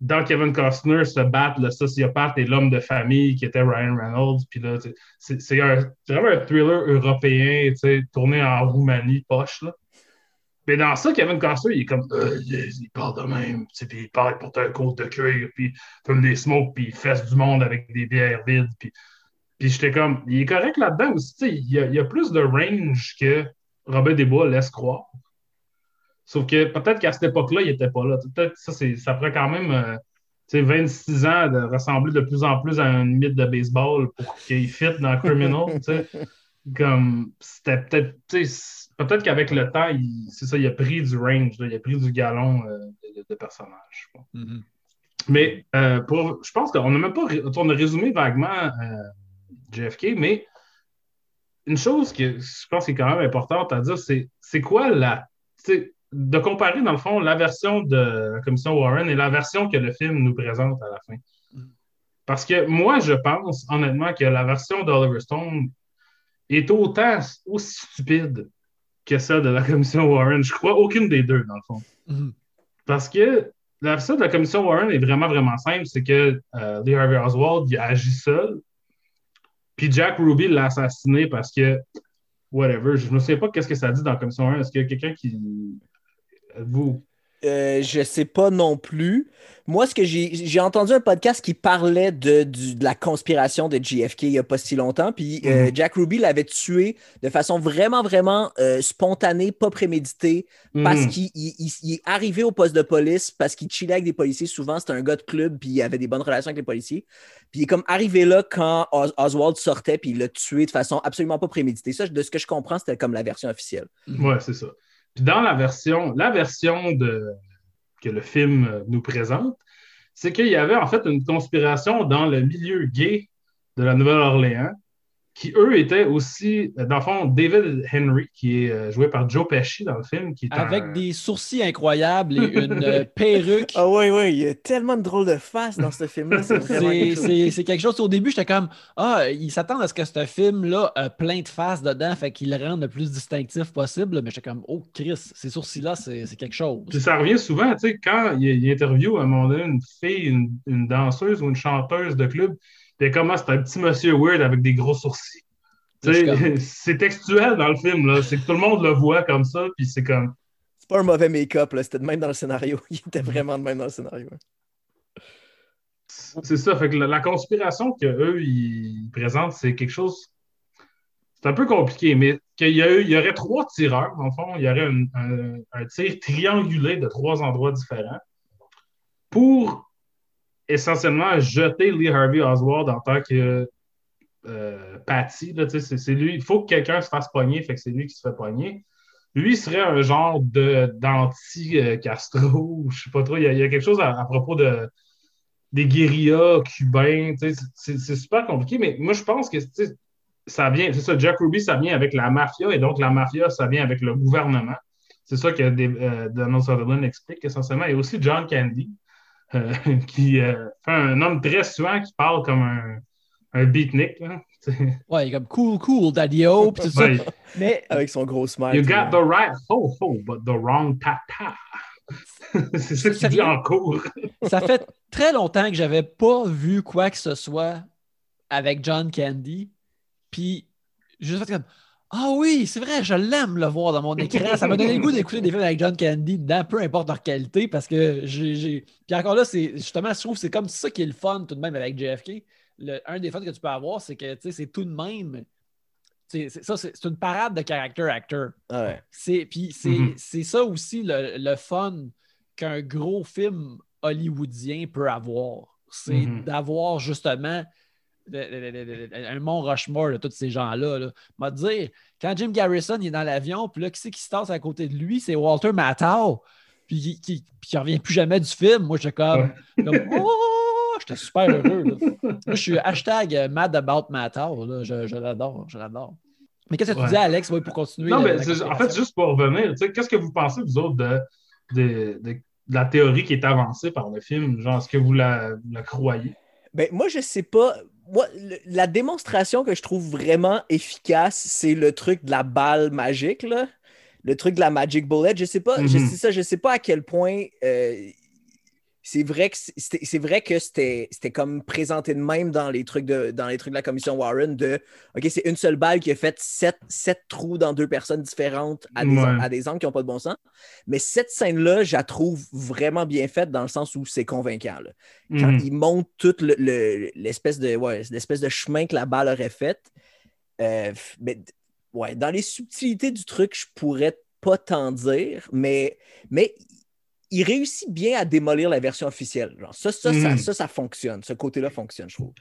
S2: dans Kevin Costner se battent le sociopathe et l'homme de famille qui était Ryan Reynolds. Puis là, c'est vraiment un thriller européen tourné en Roumanie, poche. Là. Mais dans ça, Kevin Costner, il est comme, euh, il parle de même, puis il parle pour un côte de cuir, puis il fume des smokes, puis il fesse du monde avec des bières vides. Puis, j'étais comme, il est correct là-dedans aussi. Il y, a, il a plus de range que Robert Desbois laisse croire. Sauf que peut-être qu'à cette époque-là, il n'était pas là. Peut-être ça, ça quand même euh, 26 ans de ressembler de plus en plus à un mythe de baseball pour qu'il fit dans Criminal. Comme c'était peut-être peut-être qu'avec le temps, c'est ça, il a pris du range, il a pris du galon euh, de, personnage. Mm-hmm. Mais euh, pour, je pense qu'on n'a même pas on a résumé vaguement euh, JFK, mais une chose que je pense qui est quand même importante à dire, c'est c'est quoi la. De comparer, dans le fond, la version de la commission Warren et la version que le film nous présente à la fin. Mm. Parce que moi, je pense honnêtement que la version d'Oliver Stone est autant aussi stupide que celle de la commission Warren. Je crois aucune des deux, dans le fond. Mhm. Parce que la de la commission Warren est vraiment, vraiment simple. C'est que euh, Lee Harvey Oswald il agit seul. Puis Jack Ruby l'a assassiné parce que, whatever, je ne souviens pas qu'est-ce que ça dit dans la commission Warren. Est-ce qu'il y a quelqu'un qui. Vous.
S3: Euh, je sais pas non plus. Moi, ce que j'ai entendu un podcast qui parlait de, du- de la conspiration de JFK il y a pas si longtemps. Puis euh,
S2: Mhm.
S3: Jack Ruby l'avait tué de façon vraiment, vraiment euh, spontanée, pas préméditée, parce
S2: Mhm.
S3: qu'il il- il- il est arrivé au poste de police, parce qu'il chillait avec des policiers. Souvent, c'était un gars de club, puis il avait des bonnes relations avec les policiers. Puis il est comme arrivé là quand Os- Oswald sortait, puis il l'a tué de façon absolument pas préméditée. Ça, de ce que je comprends, c'était comme la version officielle.
S2: Ouais, c'est ça. Puis dans la version, la version de, que le film nous présente, c'est qu'il y avait en fait une conspiration dans le milieu gay de la Nouvelle-Orléans, qui eux étaient aussi, euh, dans le fond, David Henry, qui est euh, joué par Joe Pesci dans le film, qui est
S1: Avec
S2: un-
S1: des sourcils incroyables et une euh, perruque.
S3: Ah oui, oui, il y a tellement de drôles de faces dans ce film-là. C'est quelque chose.
S1: quelque. Au début, j'étais comme Ah, ils s'attendent à ce que ce film-là a plein de faces dedans, fait qu'ils le rendent le plus distinctif possible. Mais j'étais comme Oh, Chris, ces sourcils-là, c'est c'est quelque chose.
S2: Puis ça revient souvent, tu sais, quand il, il interview à un moment donné une fille, une, une danseuse ou une chanteuse de club, puis comment c'est un petit monsieur weird avec des gros sourcils. C'est textuel dans le film, là. C'est que tout le monde le voit comme ça, puis c'est comme.
S3: C'est pas un mauvais make-up, là. C'était de même dans le scénario. Il était vraiment de même dans le scénario.
S2: C'est ça. Fait que la, la conspiration qu'eux, ils présentent, c'est quelque chose. C'est un peu compliqué, mais qu'il y, a eu- il y aurait trois tireurs, dans le fond. Il y aurait un, un- un tir triangulé de trois endroits différents pour essentiellement jeter Lee Harvey Oswald en tant que euh, Patty. c'est lui. Il faut que quelqu'un se fasse pogner, fait que c'est lui qui se fait pogner. Lui serait un genre de d'anti-Castro, je sais pas trop. Il y a, quelque chose à, propos de des guérillas cubains. C'est super compliqué, mais moi, je pense que ça vient, c'est ça, Jack Ruby, ça vient avec la mafia, et donc la mafia, ça vient avec le gouvernement. C'est ça que euh, Donald Sutherland explique essentiellement. Et aussi John Candy, euh, qui euh, fait un homme très suant qui parle comme un, un beatnik. là.
S1: Ouais, comme cool, cool, daddy-o, puis tout ça. Mais
S3: Avec son gros smile.
S2: you got the right ho-ho, but the wrong ta-ta. c'est ça qu'il dit en cours.
S1: ça fait très longtemps que j'avais pas vu quoi que ce soit avec John Candy. Puis, juste fait comme Ah oui, c'est vrai, je l'aime le voir dans mon écran. Ça m'a donné le goût d'écouter des films avec John Candy dedans, peu importe leur qualité, parce que j'ai. Puis encore là, c'est justement, je trouve que c'est comme ça qui est le fun tout de même avec JFK. Le- un des fun que tu peux avoir, c'est que tu sais, c'est tout de même. c'est- Ça, c'est c'est une parade de character actor.
S3: Ouais.
S1: C'est, puis c'est,
S2: Mhm.
S1: c'est ça aussi le, le fun qu'un gros film hollywoodien peut avoir. C'est
S2: Mhm.
S1: d'avoir justement un Mont Rushmore de tous ces gens-là. Là. M'a dire, quand Jim Garrison il est dans l'avion, puis là, qui c'est qui se tasse à côté de lui? C'est Walter Matthau. Puis qui, qui, puis qui revient plus jamais du film. Moi, j'étais comme, comme, oh, j'étais super heureux. là. Moi, je suis hashtag euh, mad about Matthau. là. Je, je l'adore, je l'adore. Mais qu'est-ce que tu
S2: Ouais.
S1: dis, Alex, ouais, pour continuer?
S2: Non,
S1: la-
S2: mais en fait, juste pour revenir, tu sais, qu'est-ce que vous pensez, vous autres, de, de, de- de la théorie qui est avancée par le film? Genre, est-ce que vous la, vous la croyez?
S3: Ben, moi, je sais pas. Moi, le- la démonstration que je trouve vraiment efficace, c'est le truc de la balle magique, là. Le truc de la Magic Bullet. Je sais pas, je
S2: Mhm.
S3: sais ça, je sais pas à quel point euh, c'est vrai que c'était c'est vrai que c'était c'était comme présenté de même dans les trucs de dans les trucs de la commission Warren de OK, c'est une seule balle qui a fait sept, sept trous dans deux personnes différentes à des,
S2: Ouais.
S3: à des angles qui n'ont pas de bon sens. Mais cette scène-là, je la trouve vraiment bien faite dans le sens où c'est convaincant. là quand
S2: Mhm.
S3: il monte tout le- le- l'espèce de, ouais, l'espèce de chemin que la balle aurait fait. euh, mais, ouais, dans les subtilités du truc, je pourrais pas t'en dire, mais, mais il réussit bien à démolir la version officielle. Genre, ça, ça, ça,
S2: Mhm.
S3: ça, ça fonctionne. Ce côté-là fonctionne, je trouve.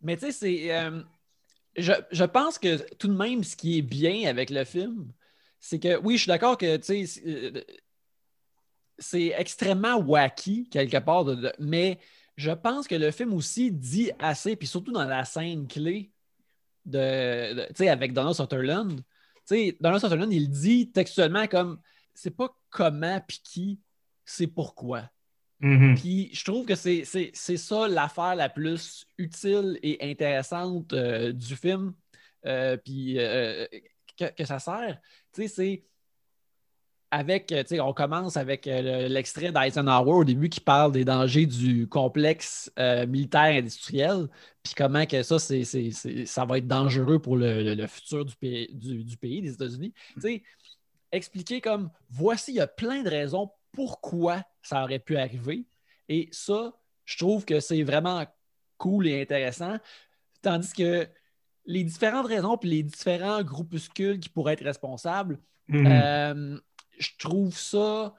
S1: Mais tu sais, c'est. euh, je, je pense que tout de même, ce qui est bien avec le film, c'est que oui, je suis d'accord que tu sais, c'est, euh, c'est extrêmement wacky quelque part, de- de- mais je pense que le film aussi dit assez, puis surtout dans la scène clé de, de- tu sais, avec Donald Sutherland. Tu sais, Donald Sutherland, il dit textuellement comme c'est pas comment puis qui, c'est pourquoi.
S2: Mhm.
S1: Puis je trouve que c'est, c'est, c'est ça l'affaire la plus utile et intéressante euh, du film. Euh, puis euh, que, que ça sert. Tu sais, c'est avec, tu sais, on commence avec le- l'extrait d'Eisenhower au début qui parle des dangers du complexe militaire industriel, puis comment que ça, c'est, c'est- c'est- ça va être dangereux pour le, le- le futur du pays, du, du pays, des États-Unis. Tu sais, expliquer comme voici, il y a plein de raisons pourquoi ça aurait pu arriver. Et ça, je trouve que c'est vraiment cool et intéressant. Tandis que les différentes raisons et les différents groupuscules qui pourraient être responsables,
S2: Mhm.
S1: euh, je trouve ça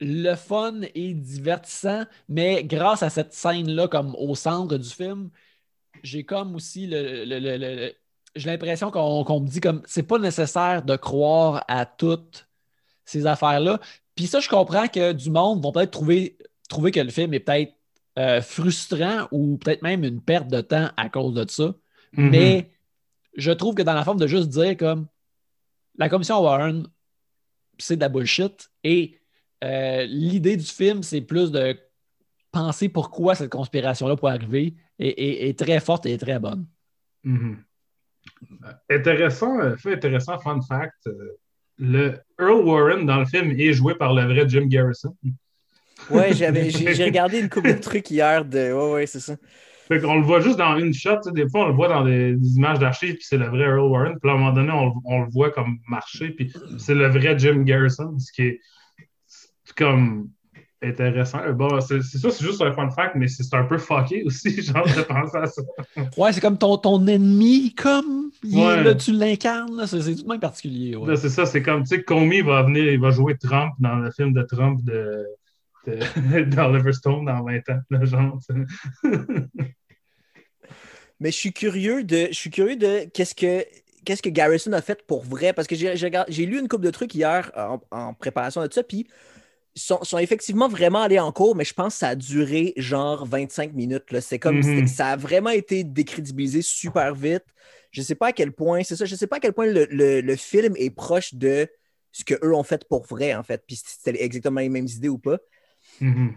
S1: le fun et divertissant, mais grâce à cette scène-là, comme au centre du film, j'ai comme aussi le, le- le- le- le- j'ai l'impression qu'on qu'on me dit comme c'est pas nécessaire de croire à toutes ces affaires-là. Puis ça, je comprends que du monde vont peut-être trouver, trouver que le film est peut-être euh, frustrant ou peut-être même une perte de temps à cause de ça.
S2: Mhm.
S1: Mais je trouve que dans la forme de juste dire comme la commission Warren, c'est de la bullshit. Et euh, l'idée du film, c'est plus de penser pourquoi cette conspiration-là pourrait arriver est, est- est très forte et très bonne.
S2: Mhm. Euh, Intéressant, fait intéressant, fun fact. Le Earl Warren dans le film est joué par le vrai Jim Garrison.
S3: Ouais, j'avais, j'ai, regardé une couple de trucs hier de. Ouais, ouais, c'est ça.
S2: Fait qu'on le voit juste dans une shot. Des fois, on le voit dans des, des images d'archives, puis c'est le vrai Earl Warren. Puis à un moment donné, on, le- on le voit comme marcher, puis c'est le vrai Jim Garrison, ce qui est c'est comme intéressant. Euh, Bon, c'est ça, c'est juste un fun fact, mais c'est un peu fucké aussi, genre, de penser à ça.
S1: Ouais, c'est comme ton, ton ennemi, comme il est
S2: Ouais.
S1: là, tu l'incarnes. là, C'est tout de même particulier. ouais.
S2: C'est ça, c'est comme, tu sais, Comey va venir, il va jouer Trump dans le film de Trump de, de, d'Oliver Stone dans 20 ans, là, genre.
S3: Mais je suis curieux de, je suis curieux de qu'est-ce que, qu'est-ce que Garrison a fait pour vrai? Parce que j'ai, lu une couple de trucs hier en, en préparation de ça, puis sont, sont effectivement vraiment allés en cours, mais je pense que ça a duré genre 25 minutes. là. C'est comme
S2: Mhm.
S3: ça a vraiment été décrédibilisé super vite. Je sais pas à quel point, c'est ça, je sais pas à quel point le, le- le film est proche de ce qu'eux ont fait pour vrai, en fait, puis si c'était exactement les mêmes idées ou pas.
S2: Mhm.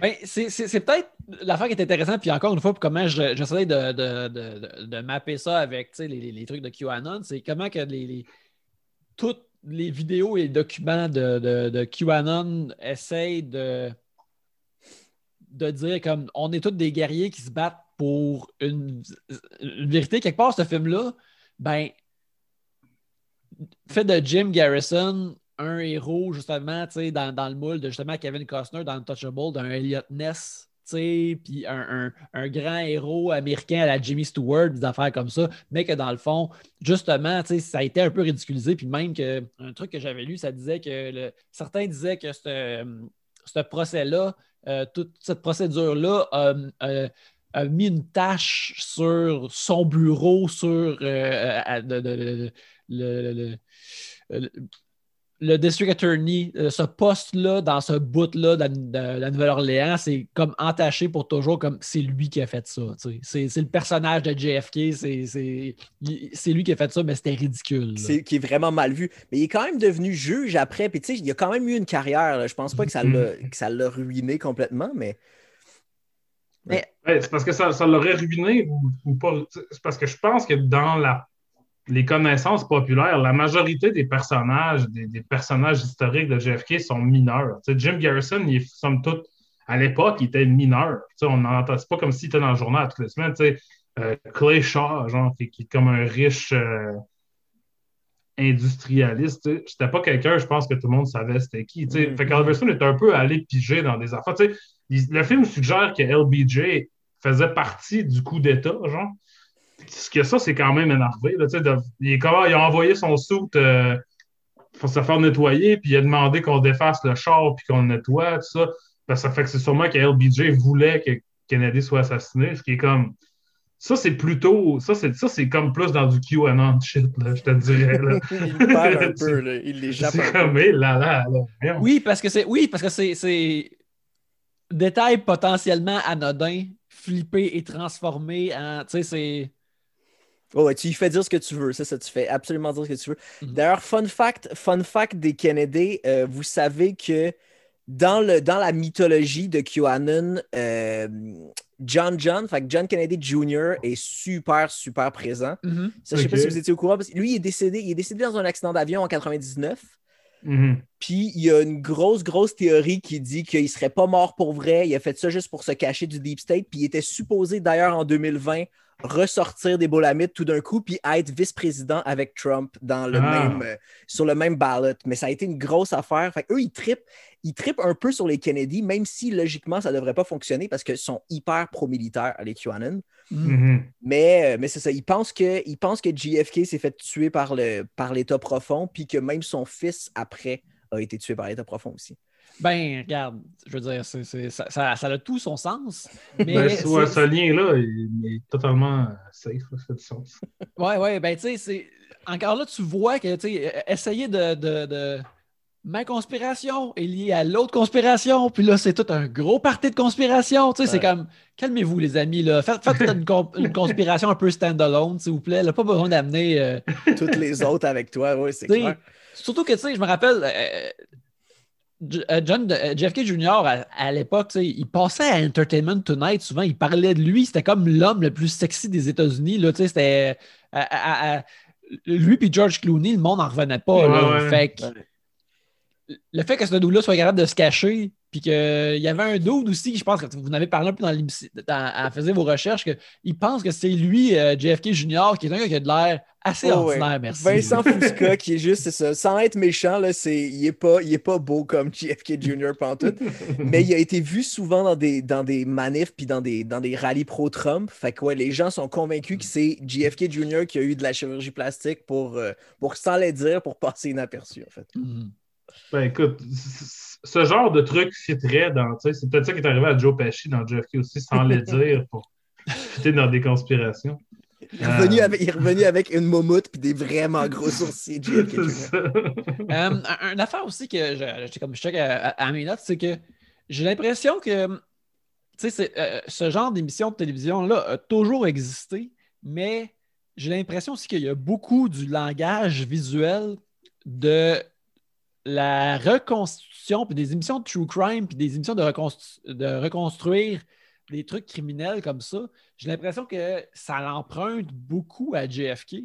S1: Ben, c'est c'est- c'est peut-être l'affaire qui est intéressante, puis encore une fois, comment je- j'essaie de, de, de, de- de mapper ça avec tu sais, les, les- les trucs de QAnon, c'est comment que les, les- toutes les vidéos et les documents de, de, de QAnon essayent de, de dire comme on est tous des guerriers qui se battent pour une, une vérité. Quelque part, ce film-là, ben, fait de Jim Garrison un héros, justement, dans, dans le moule de justement Kevin Costner dans Untouchable, d'un Elliot Ness, puis un, grand héros américain à la Jimmy Stewart, des affaires comme ça, mais que dans le fond, justement, ça a été un peu ridiculisé, puis même que un truc que j'avais lu, ça disait que certains disaient que ce procès-là, euh, toute cette procédure-là a, a- a mis une tâche sur son bureau, sur euh, le- le district attorney, euh, ce poste-là, dans ce bout-là de la, de la Nouvelle-Orléans, c'est comme entaché pour toujours, comme c'est lui qui a fait ça. tu sais. C'est le personnage de JFK, c'est- lui qui a fait ça, mais c'était ridicule.
S3: C'est, qui est vraiment mal vu. Mais il est quand même devenu juge après. Puis tu sais, il a quand même eu une carrière. là. Je pense pas que ça l'a, que ça l'a ruiné complètement, mais
S2: Ouais, c'est parce que ça, ça l'aurait ruiné ou, ou pas. C'est parce que je pense que dans la, les connaissances populaires, la majorité des personnages, des, des personnages historiques de JFK sont mineurs. Jim Garrison, il est somme toute, à l'époque, il était mineur. Tu sais, on entend, c'est pas comme s'il était dans le journal toutes les semaines. Euh, Clay Shaw, genre, qui, qui est comme un riche euh, industrialiste. C'était pas quelqu'un, je pense que tout le monde savait c'était qui. tu sais.
S3: Mhm.
S2: Fait qu'Oliver Stone est un peu allé piger dans des affaires. Il- le film suggère que LBJ faisait partie du coup d'État, genre. Ce que ça, c'est quand même énervé. Là, tu sais, de- il, est comment, il a envoyé son soute euh, pour se faire nettoyer, puis il a demandé qu'on défasse le char, puis qu'on le nettoie, tout ça. Ben, ça fait que c'est sûrement que LBJ voulait que Kennedy soit assassiné, ce qui est comme. Ça, c'est plutôt. Ça, c'est ça, c'est comme plus dans du QAnon shit, là, je te dirais. Là.
S3: il le perd un peu. là. Il
S2: C'est
S3: peu.
S2: comme, hé là, là, là.
S1: Oui, parce que c'est oui, parce que c'est- c'est détail potentiellement anodin, flippé et transformé en. Tu sais, c'est.
S3: Oh, ouais, tu lui fais dire ce que tu veux. Ça, ça, tu fais absolument dire ce que tu veux.
S1: Mhm.
S3: D'ailleurs, fun fact, fun fact des Kennedy, euh, vous savez que dans, le, dans la mythologie de QAnon, euh, John John, fait que John Kennedy Jr. est super, super présent.
S1: Mhm.
S3: Ça, je sais pas si vous étiez au courant, parce que lui, il est décédé, il est décédé dans un accident d'avion en 99.
S2: Mhm.
S3: Puis il y a une grosse, grosse théorie qui dit qu'il serait pas mort pour vrai. Il a fait ça juste pour se cacher du Deep State. Puis il était supposé d'ailleurs en 2020 ressortir des bolamites tout d'un coup puis être vice-président avec Trump dans le
S2: Ah.
S3: même, euh, sur le même ballot. Mais ça a été une grosse affaire. Fait eux, ils trippent, ils trippent un peu sur les Kennedy, même si logiquement, ça ne devrait pas fonctionner parce qu'ils sont hyper pro-militaires, les QAnon.
S2: Mhm.
S3: Mais, euh, mais c'est ça, ils pensent que, ils pensent que JFK s'est fait tuer par le- par l'État profond, puis que même son fils, après, a été tué par l'État profond aussi.
S1: Ben, regarde, je veux dire, ça, ça- ça a tout son sens. Mais
S2: Ben,
S1: c'est-
S2: ouais, ce lien-là il, il est totalement euh, safe, ça fait du sens.
S1: Ouais, ouais, ben tu sais, c'est. Encore là, tu vois que, tu sais, euh, essayer de, de, de- Ma conspiration est liée à l'autre conspiration, puis là, c'est tout un gros parti de conspiration. Tu sais, c'est comme. Calmez-vous, les amis, là. Faites, faites une, conspiration un peu stand-alone, s'il vous plaît. Là, pas besoin d'amener. euh,
S3: Toutes les autres avec toi, oui, c'est clair.
S1: Surtout que, tu sais, je me rappelle. euh, John, euh, JFK Jr., à, à l'époque, il passait à Entertainment Tonight. Souvent, il parlait de lui. C'était comme l'homme le plus sexy des États-Unis. C'était. à- à- à- lui puis George Clooney, le monde n'en revenait pas. là.
S2: Ouais, ouais.
S1: Fait que
S3: Ouais.
S1: le fait que ce dude-là soit capable de se cacher, puis qu'il y avait un dude aussi, je pense que vous en avez parlé un peu dans l'émission, faisant vos recherches, qu'il pense que c'est lui, euh, JFK Jr., qui est un gars qui a de l'air assez
S3: Oh, ouais.
S1: ordinaire, merci.
S3: Vincent Fusca, qui est juste, c'est ça, sans être méchant, là, il n'est pas, il est pas beau comme JFK Jr. pantoute, mais il a été vu souvent dans des, dans des manifs puis dans des, dans des rallyes pro-Trump. Fait que ouais, les gens sont convaincus que c'est JFK Jr. qui a eu de la chirurgie plastique pour, euh, pour sans les dire, pour passer inaperçu, en fait.
S1: Mhm.
S2: Ben écoute, ce genre de truc fitterait dans. tu sais, C'est peut-être ça qui est arrivé à Joe Pesci dans JFK aussi, sans le dire, pour fitter dans des conspirations.
S3: Il est revenu
S2: Euh.
S3: avec, il est revenu avec une momoute puis des vraiment gros sourcils.
S1: Euh, un- une affaire aussi que je- j'étais comme check à, à- à mes notes, c'est que j'ai l'impression que tu sais, c'est, euh, ce genre d'émission de télévision-là a toujours existé, mais j'ai l'impression aussi qu'il y a beaucoup du langage visuel de la reconstitution, puis des émissions de true crime, puis des émissions de, reconstru- de reconstruire des trucs criminels comme ça. J'ai l'impression que ça l'emprunte beaucoup à JFK.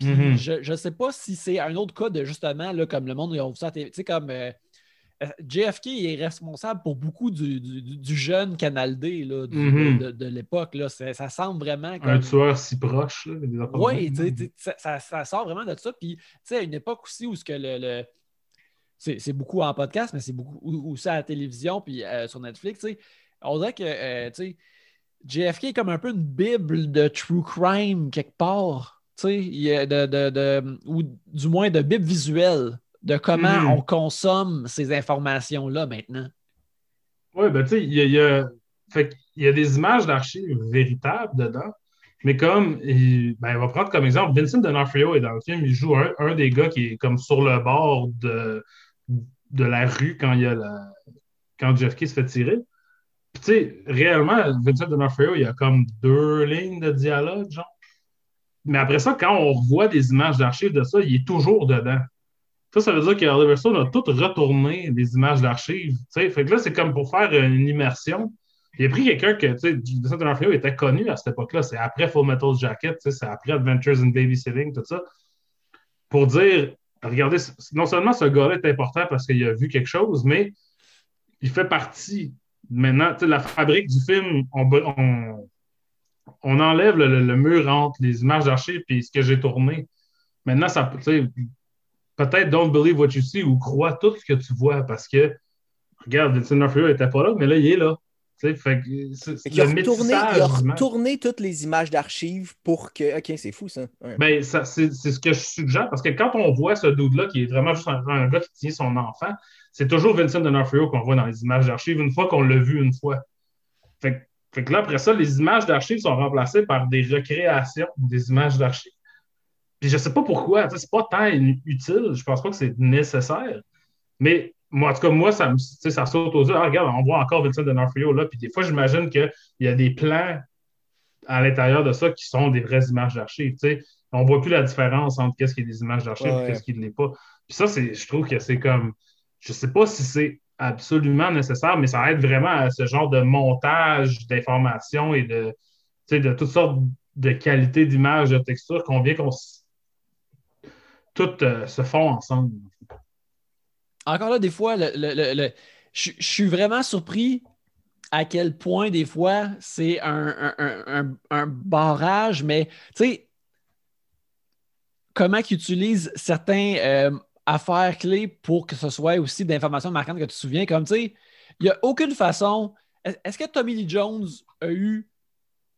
S2: Mhm.
S1: je ne sais pas si c'est un autre cas de justement, là, comme le monde, ils ont vu ça tu sais, comme euh, euh, JFK est responsable pour beaucoup du, du- du- jeune Canal D là, du-
S2: Mhm.
S1: de, de l'époque. Ça semble vraiment comme.
S2: Un tueur si proche.
S1: Oui, ça, ça- ça sort vraiment de ça. Puis, tu sais, à une époque aussi où ce que le. le- c'est beaucoup en podcast, mais c'est beaucoup ou- aussi à la télévision, puis euh, sur Netflix. tu sais. On dirait que euh, tu sais, JFK est comme un peu une bible de true crime quelque part. de, de- de- ou du moins de bible visuelle de comment
S2: Mhm.
S1: on consomme ces informations-là maintenant.
S2: Oui, ben tu sais, il y a, y a- y des images d'archives véritables dedans, mais comme, il, ben, on va prendre comme exemple, Vincent D'Onofrio est dans le film, il joue un, un des gars qui est comme sur le bord de, de la rue quand il y a JFK se fait tirer. Puis tu sais, réellement, Vincent D'Onofrio, il y a comme deux lignes de dialogue, genre. Mais après ça, quand on revoit des images d'archives de ça, il est toujours dedans. Ça, ça veut dire que Oliver Stone a tout retourné des images d'archives. Fait que là, c'est comme pour faire une immersion. Il a pris quelqu'un que, tu sais, Vincent D'Onofrio était connu à cette époque-là. C'est après Full Metal Jacket, c'est après Adventures in Babysitting, tout ça. Pour dire, regardez, non seulement ce gars-là est important parce qu'il a vu quelque chose, mais il fait partie. Maintenant, la fabrique du film, on, on, on enlève le, le- mur entre les images d'archives et ce que j'ai tourné. Maintenant, ça, peut-être don't believe what you see ou crois tout ce que tu vois parce que, regarde, Vincent D'Onofrio n'était pas là, mais là, il est là.
S3: A retourné, il a retourné toutes les images d'archives pour que. Ok, c'est fou ça. Ouais.
S2: Ben, ça, c'est, ce que je suggère, parce que quand on voit ce dude-là, qui est vraiment juste un, un gars qui tient son enfant, c'est toujours Vincent D'Onofrio qu'on voit dans les images d'archives une fois qu'on l'a vu une fois. Fait, fait que là, après ça, les images d'archives sont remplacées par des recréations des images d'archives. Puis je sais pas pourquoi, c'est pas tant utile, je pense pas que c'est nécessaire, mais moi, en tout cas, moi, ça, me, ça saute aux yeux. Ah, regarde, on voit encore Vincent D'Onofrio là, puis des fois, j'imagine qu'il y a des plans à l'intérieur de ça qui sont des vraies images d'archives. On voit plus la différence entre qu'est-ce qui est des images d'archives
S3: Ouais,
S2: et qu'est-ce qui ne l'est pas. Puis ça, je trouve que c'est comme. Je sais pas si c'est absolument nécessaire, mais ça aide vraiment à ce genre de montage d'informations et de, de toutes sortes de qualités d'images, de textures qu'on vient qu'on s- tout euh, se font ensemble.
S1: Encore là, des fois, le, le- le- le- je, je suis vraiment surpris à quel point des fois c'est un, barrage, mais tu sais, comment qu'ils utilisent certains euh, affaires clés pour que ce soit aussi d'informations marquantes que tu te souviens. Comme tu sais, il n'y a aucune façon. Est-ce que Tommy Lee Jones a eu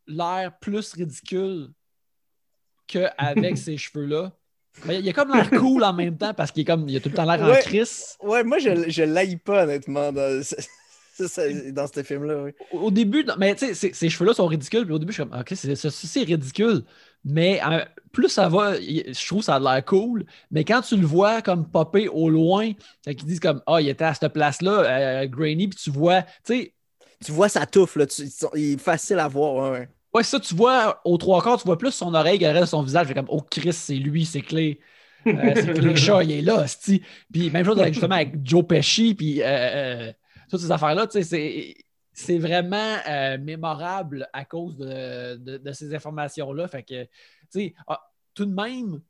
S1: l'air plus ridicule qu'avec ces cheveux-là? Il a comme l'air cool en même temps parce qu'il comme il a tout le temps l'air en crise.
S3: Ouais, moi je, je l'aille pas honnêtement dans, dans ce film-là. Oui.
S1: Au, début, mais tu sais, ces cheveux-là sont ridicules. Puis au début, je suis comme, ok, c'est ridicule. Mais euh, plus ça va, je trouve ça a l'air cool. Mais quand tu le vois comme popper au loin, qu'ils disent comme, ah, il était à cette place-là, euh, Grainy, puis tu vois, tu sais.
S3: Tu vois sa touffe, là, il est facile à voir. Ouais,
S1: ouais. ça, tu vois, aux trois quarts, tu vois plus son oreille que le reste de son visage. Fait comme, oh, Chris, c'est lui, c'est clé. Euh, c'est clé chat, il est là, Puis même chose avec, justement avec Joe Pesci, puis toutes ces affaires-là, tu sais, c'est vraiment mémorable à cause de, ces informations-là. Fait que, tu sais, ah, tout de même,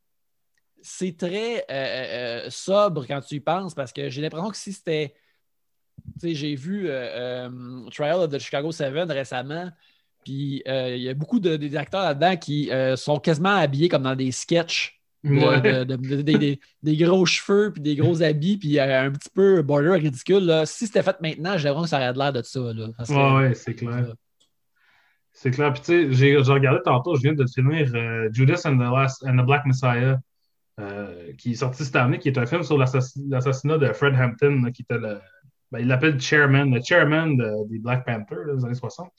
S1: c'est très sobre quand tu y penses parce que j'ai l'impression que si c'était j'ai vu Trial of the Chicago 7 récemment, puis il y a beaucoup de, des acteurs là-dedans qui sont quasiment habillés comme dans des sketchs. des, gros cheveux, puis des gros habits, puis un petit peu border ridicule. Si c'était fait maintenant, j'ai que ça aurait l'air de ça. Là,
S2: ouais, c'est clair. C'est clair. Puis tu sais, j'ai regardé tantôt, je viens de finir Judas and the, Last, and the Black Messiah. Euh, qui est sorti cette année, qui est un film sur l'assassinat de Fred Hampton, qui était le. Ben, il l'appelle chairman, le chairman des Black Panthers des années 60.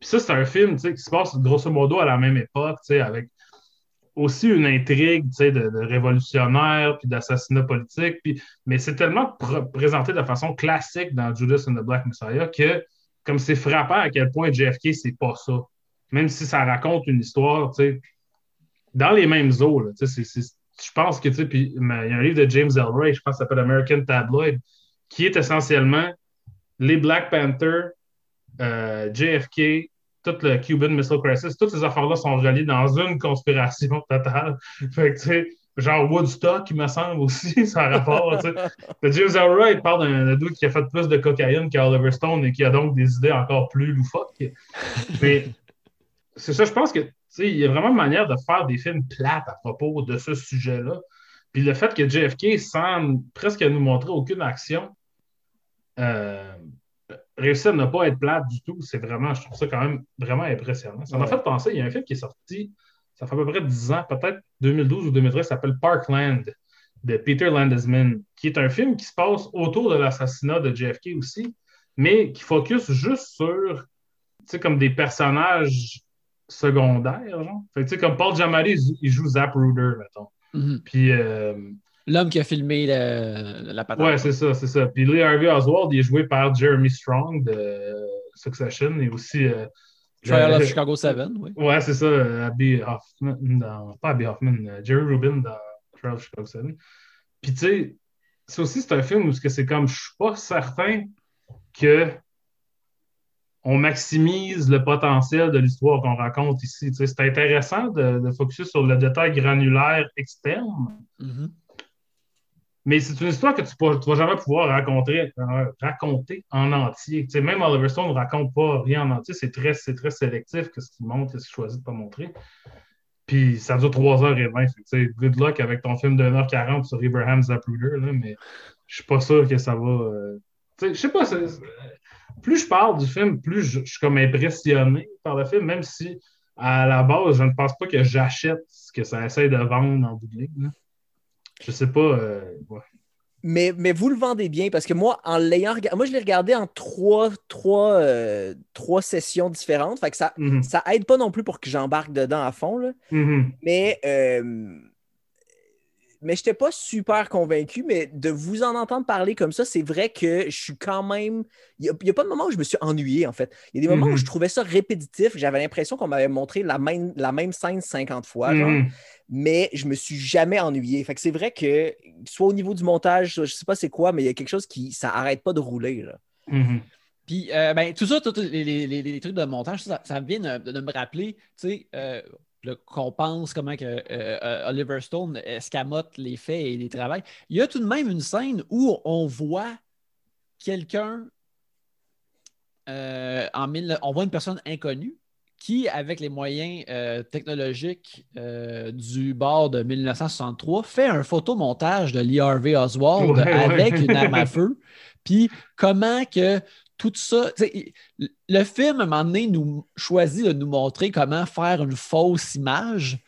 S2: Puis ça, c'est un film qui se passe grosso modo à la même époque, avec aussi une intrigue de, de révolutionnaire puis d'assassinat politique. Puis, mais c'est tellement présenté de façon classique dans Judas and the Black Messiah que comme c'est frappant à quel point JFK, c'est pas ça. Même si ça raconte une histoire, dans les mêmes eaux. Je pense que, il y a un livre de James Elroy, je pense s'appelle American Tabloid, qui est essentiellement les Black Panthers, euh, JFK, tout le Cuban Missile Crisis, toutes ces affaires-là sont reliées dans une conspiration totale. Fait que, tu sais, genre Woodstock, il me semble aussi, ça a rapport. Sais. James Elroy parle d'un doute qui a fait plus de cocaïne qu'Oliver Stone et qui a donc des idées encore plus loufoques. Mais c'est ça, je pense que il y a vraiment une manière de faire des films plates à propos de ce sujet-là. Puis le fait que JFK semble presque nous montrer aucune action, euh, réussir à ne pas être plate du tout, c'est vraiment, je trouve ça quand même vraiment impressionnant. Ça m'a fait penser, il y a un film qui est sorti, ça fait à peu près 10 ans, peut-être 2012 ou 2013, s'appelle Parkland de Peter Landesman, qui est un film qui se passe autour de l'assassinat de JFK aussi, mais qui focus juste sur, tu sais, comme des personnages secondaires, genre. Fait tu sais, comme Paul Giamatti, il joue Zapruder, mettons.
S1: Mm-hmm.
S2: Puis, euh,
S1: L'homme qui a filmé la patate.
S2: Ouais, c'est ça, c'est ça. Puis Lee Harvey Oswald, il est joué par Jeremy Strong de Succession et aussi. Euh,
S1: Trial of Chicago 7, oui.
S2: Ouais, c'est ça. Abby Hoffman, dans, pas Abby Hoffman, euh, Jerry Rubin dans Trial of Chicago 7. Puis tu sais, ça aussi, c'est un film où c'est comme, je suis pas certain que on maximise le potentiel de l'histoire qu'on raconte ici. c'est intéressant de, de focuser sur le détail granulaire externe.
S1: Mm-hmm.
S2: Mais c'est une histoire que tu ne vas jamais pouvoir raconter, euh, raconter en entier. même Oliver Stone ne raconte pas rien en entier. C'est très, très sélectif ce qu'il montre et ce qu'il choisit de ne pas montrer. Puis ça dure 3h20. good luck avec ton film de 1h40 sur Abraham Zapruder, là, mais je suis pas sûr que ça va. Euh... Je sais pas. Plus je parle du film, plus je, suis comme impressionné par le film, même si à la base, je ne pense pas que j'achète ce que ça essaie de vendre en bout de ligne. Je sais pas. Euh,
S3: mais, mais vous le vendez bien parce que moi, en l'ayant moi je l'ai regardé en trois, trois, euh, trois sessions différentes. Fait que ça, mm-hmm. ça aide pas non plus pour que j'embarque dedans à fond. Là.
S2: Mm-hmm.
S3: Mais euh, mais je n'étais pas super convaincu, mais de vous en entendre parler comme ça, c'est vrai que je suis quand même. Il n'y a, pas de moment où je me suis ennuyé, en fait. Il y a des moments où je trouvais ça répétitif. J'avais l'impression qu'on m'avait montré la même, la même scène 50 fois, mm-hmm. mais je me suis jamais ennuyé. Fait que c'est vrai que, soit au niveau du montage, je ne sais pas c'est quoi, mais il y a quelque chose qui. Ça arrête pas de rouler.
S2: Mm-hmm.
S1: Puis, euh, ben, tout ça, tous les, trucs de montage, ça, vient de, me rappeler, tu sais, euh, qu'on pense comment que, euh, euh, Oliver Stone escamote les faits et les travaille. Il y a tout de même une scène où on voit quelqu'un euh, en on voit une personne inconnue qui, avec les moyens euh, technologiques du bord de 1963, fait un photomontage de Lee Harvey Oswald avec une arme à feu. Puis comment que tout ça. Le film, à un moment donné, nous choisit de nous montrer comment faire une fausse image.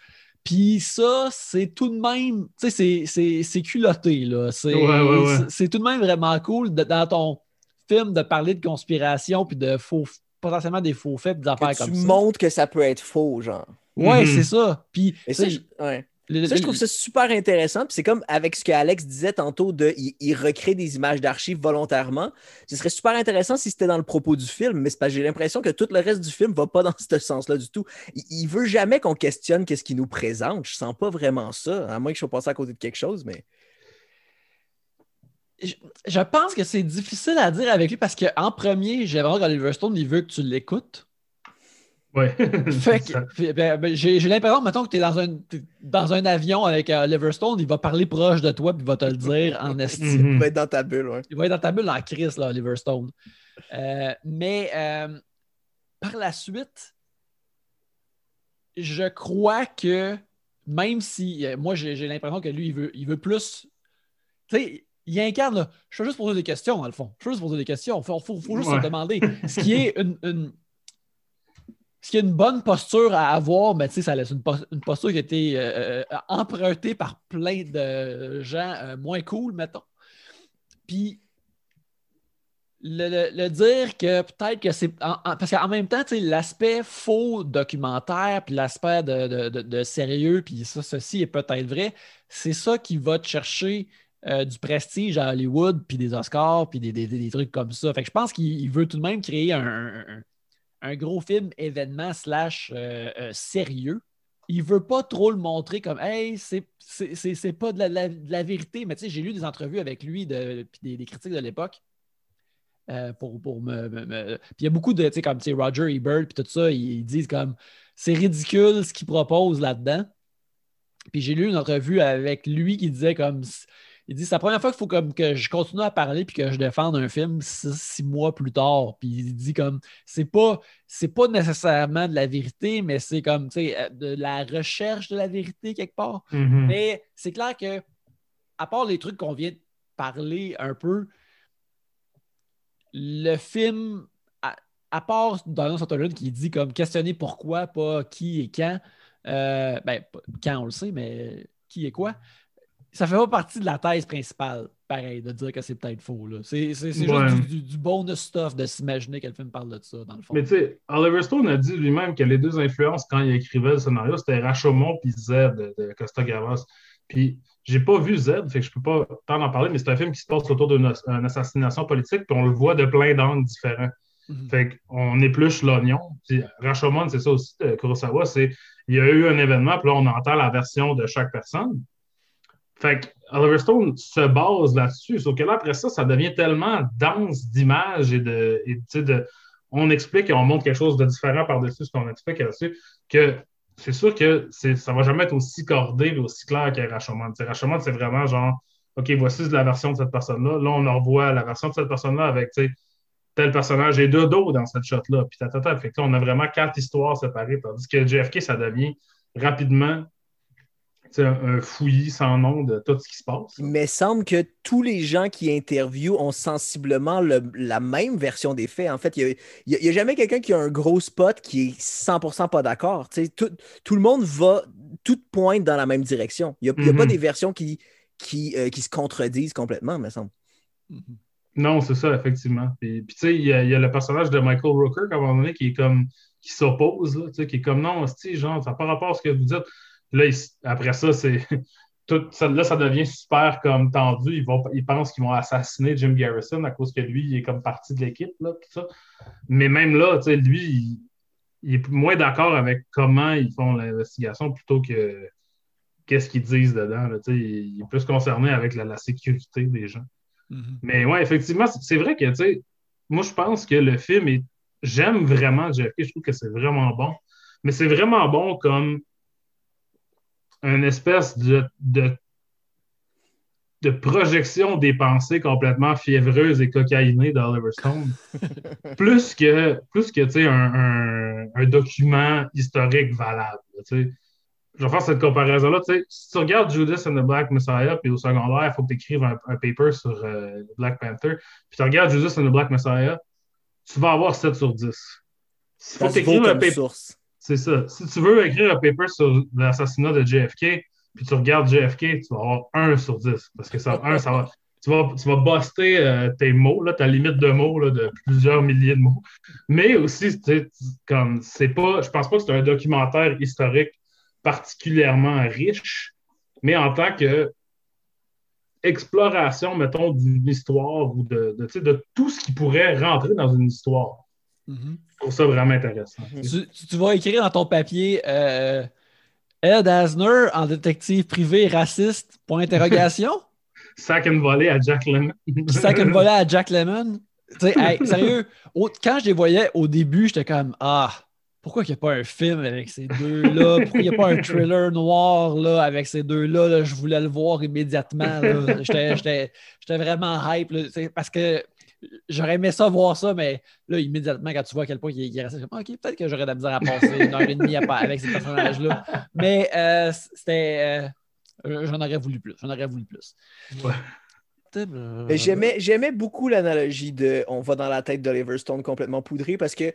S1: Puis ça, c'est tout de même, tu sais, c'est culotté, là. C'est tout de même vraiment cool dans ton film de parler de conspiration puis de faux, potentiellement des faux faits, des affaires comme ça.
S3: Tu montres que ça peut être faux, genre.
S1: Ouais, mhm. c'est ça. Puis,
S3: ça, ouais ça, je trouve ça super intéressant. c'est comme avec ce que Alex disait tantôt de il, recrée des images d'archives volontairement. Ce serait super intéressant si c'était dans le propos du film, mais j'ai l'impression que tout le reste du film va pas dans ce sens-là du tout. Il, veut jamais qu'on questionne qu'est-ce qu'il nous présente. Je sens pas vraiment ça, à moins que je sois passé à côté de quelque chose, mais.
S1: Je, pense que c'est difficile à dire avec lui parce qu'en premier, j'ai vraiment qu'Oliver Stone, il veut que tu l'écoutes.
S2: Oui.
S1: Ben, ben, j'ai, l'impression, maintenant que tu es dans un, dans un avion avec euh, Liverstone, il va parler proche de toi et il va te le dire en estime.
S3: Mhm. Il va être dans ta bulle, oui.
S1: Il va être dans ta bulle en crise, là, Liverstone. Euh, mais euh, par la suite, je crois que même si moi j'ai, l'impression que lui, il veut, il veut plus. Tu sais, il incarne, je veux juste poser des questions, dans le fond. Je veux juste poser des questions. Il faut, faut, juste se demander. Ce qui est une ce qui est une bonne posture à avoir, mais tu sais, ça laisse une, posture qui a été euh, euh, empruntée par plein de gens euh, moins cool, mettons. Puis, le, dire que peut-être que c'est. parce qu'en même temps, l'aspect faux documentaire, puis l'aspect de, sérieux, puis ça, ceci est peut-être vrai, c'est ça qui va te chercher du prestige à Hollywood, puis des Oscars, puis des, trucs comme ça. Fait que je pense qu'il veut tout de même créer un gros film événement slash euh, euh, sérieux. Il veut pas trop le montrer comme Hey, c'est pas de la, vérité, mais tu sais, j'ai lu des entrevues avec lui de, puis des, critiques de l'époque. Euh, pour, pour me, Puis il y a beaucoup de, tu sais, comme Roger Ebert, puis tout ça, ils, disent comme c'est ridicule ce qu'il propose là-dedans. Puis j'ai lu une entrevue avec lui qui disait comme il dit c'est la première fois qu'il faut comme que je continue à parler puis que je défende un film six, mois plus tard. Puis il dit comme c'est pas c'est pas nécessairement de la vérité, mais c'est comme euh, de la recherche de la vérité quelque part.
S2: Mm-hmm.
S1: Mais c'est clair que à part les trucs qu'on vient de parler un peu, le film, à, part Donald Sutherland qui dit comme questionner pourquoi, pas qui et quand, euh, ben, quand on le sait, mais qui et quoi ça fait pas partie de la thèse principale, pareil, de dire que c'est peut-être faux. C'est juste du, bonus stuff de s'imaginer quel film parle de ça, dans le fond.
S2: Mais tu sais, Oliver Stone a dit lui-même que les deux influences quand il écrivait le scénario, c'était Rashomon puis Z de, Costa Gavras. Puis j'ai pas vu Z, fait que je peux pas tant en parler, mais c'est un film qui se passe autour d'une assassination politique, puis on le voit de plein d'angles différents. Mhm. Fait qu'on épluche l'oignon. Rashomon, c'est ça aussi, de Kurosawa, c'est il y a eu un événement, puis là, on entend la version de chaque personne. Fait que Oliver Stone se base là-dessus. Sauf que là, après ça, ça devient tellement dense d'images et de, de. On explique et on montre quelque chose de différent par-dessus ce qu'on explique là-dessus que c'est sûr que ça va jamais être aussi cordé et aussi clair que Rashomon. Rashomon, c'est vraiment genre OK, voici la version de cette personne-là. Là, on en revoit la version de cette personne-là avec tel personnage et deux dos dans cette shot-là. Puis là, on a vraiment quatre histoires séparées. Tandis que JFK, ça devient rapidement un, fouillis sans nom de tout ce qui se passe.
S3: Mais semble que tous les gens qui interviewent ont sensiblement la même version des faits. En fait, il n'y a, jamais quelqu'un qui a un gros spot qui est 100% pas d'accord. Tout, tout, le monde va, tout pointe dans la même direction. Il n'y a, pas mhm. des versions qui, qui, euh, qui, se contredisent complètement, me semble.
S2: Mhm. Non, c'est ça, effectivement. Puis, tu sais, il y, a le personnage de Michael Rooker, à un moment donné, qui est comme qui s'oppose, qui est comme non, genre, ça n'a pas rapport à ce que vous dites. Là, après ça, c'est. Tout, ça, là, ça devient super comme tendu. Ils, vont, ils pensent qu'ils vont assassiner Jim Garrison à cause que lui, il est comme partie de l'équipe. Mais même là, lui, il, est moins d'accord avec comment ils font l'investigation plutôt que qu'est-ce qu'ils disent dedans. il, est plus concerné avec la, sécurité des gens. Mm-hmm. Mais ouais, effectivement, c'est vrai que moi, je pense que le film est. J'aime vraiment JFK, je trouve que c'est vraiment bon. Mais c'est vraiment bon comme une espèce de, de projection des pensées complètement fiévreuses et cocaïnées d'Oliver Stone, plus que, plus que un, un, document historique valable. Je vais faire cette comparaison-là. Si tu regardes Judas and the Black Messiah, puis au secondaire, il faut que tu écrives un, paper sur euh, Black Panther, puis tu regardes Judas and the Black Messiah, tu vas avoir 7 sur 10.
S3: Si faut écrire un paper.
S2: C'est ça. Si tu veux écrire un paper sur l'assassinat de JFK, puis tu regardes JFK, tu vas avoir 1 sur 10. Parce que ça, 1, ça va. Tu vas, tu vas euh, tes mots, là, ta limite de mots là, de plusieurs milliers de mots. Mais aussi, comme c'est pas. Je pense pas que c'est un documentaire historique particulièrement riche, mais en tant que exploration, mettons, d'une histoire ou de, de, de, tout ce qui pourrait rentrer dans une histoire. Mm-hmm. Je trouve ça vraiment intéressant.
S1: Tu, vas écrire dans ton papier euh, Ed Asner en détective privé raciste, point d'interrogation.
S2: Sac and volée à Jack Lemmon.
S1: Sac and volée à Jack Lemmon? sérieux, quand je les voyais au début, j'étais comme Ah, pourquoi il n'y a pas un film avec ces deux-là? Pourquoi il n'y a pas un thriller noir là, avec ces deux-là? Je voulais le voir immédiatement. J'étais vraiment hype parce que j'aurais aimé ça voir ça, mais là, immédiatement, quand tu vois à quel point il, est resté, OK, peut-être que j'aurais de la misère à passer une heure et demie avec ces personnages-là. Mais euh, c'était. Euh, j'en aurais voulu plus. J'en aurais voulu plus.
S3: J'aimais beaucoup l'analogie de on va dans la tête d'Oliver Stone complètement poudré parce que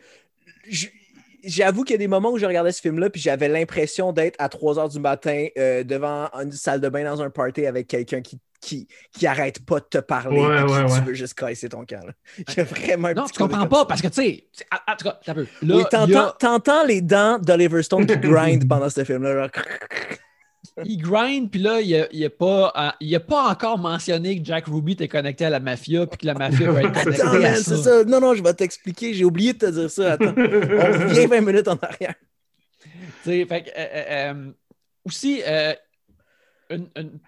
S3: j'avoue qu'il y a des moments où je regardais ce film-là puis j'avais l'impression d'être à 3 h du matin euh, devant une salle de bain dans un party avec quelqu'un qui qui, qui arrête pas de te parler
S2: ouais,
S3: ouais,
S2: tu
S3: veux juste casser ton camp. J'ai vraiment un
S1: Non, tu comprends pas parce que tu sais, en tout cas, t'as peu.
S3: oui, t'entends, les dents d'Oliver Stone qui grind pendant ce film-là.
S1: il grind, puis là, il n'a a pas, euh, a pas encore mentionné que Jack Ruby était connecté à la mafia, puis que la mafia va être connectée non, à ça. ça.
S3: Non, non, je vais t'expliquer. J'ai oublié de te dire ça. Attends, on revient 20 minutes en arrière.
S1: Tu sais, fait que, euh, euh, aussi, une, une,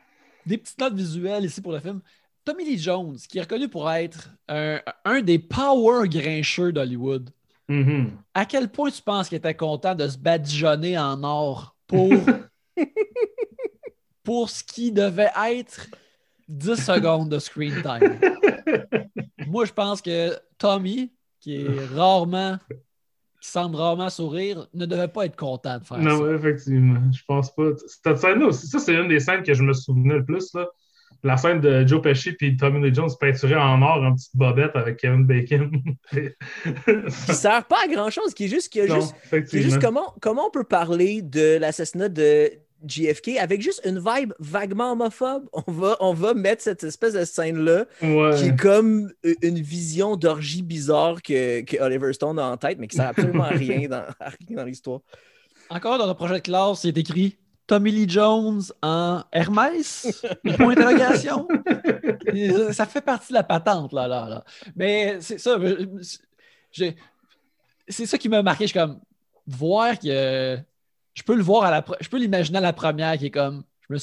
S1: des petites notes visuelles ici pour le film. Tommy Lee Jones, qui est reconnu pour être un, des power grincheux d'Hollywood.
S2: Mm-hmm.
S1: À quel point tu penses qu'il était content de se badigeonner en or pour, pour ce qui devait être 10 secondes de screen time? Moi, je pense que Tommy, qui est rarement qui semble rarement sourire, ne devait pas être content de faire
S2: ça.
S1: Non,
S2: effectivement. Je pense pas. Cette scène-là aussi, ça, c'est une des scènes que je me souvenais le plus. Là. La scène de Joe Pesci et Tommy Lee Jones peinturé en or en petite bobette avec Kevin Bacon.
S3: qui sert pas à grand-chose, qui est juste, qui juste, qui est juste comment, comment on peut parler de l'assassinat de JFK avec juste une vibe vaguement homophobe. On va, on va mettre cette espèce de scène-là qui est comme une vision d'orgie bizarre que, que, Oliver Stone a en tête, mais qui sert absolument à rien dans, dans l'histoire.
S1: Encore dans le projet de classe, il est écrit Tommy Lee Jones en Hermès? Point d'interrogation. ça fait partie de la patente, là, là, là. Mais c'est ça. C'est ça qui m'a marqué. Je suis comme voir que je peux le voir à la je peux l'imaginer à la première qui est comme je me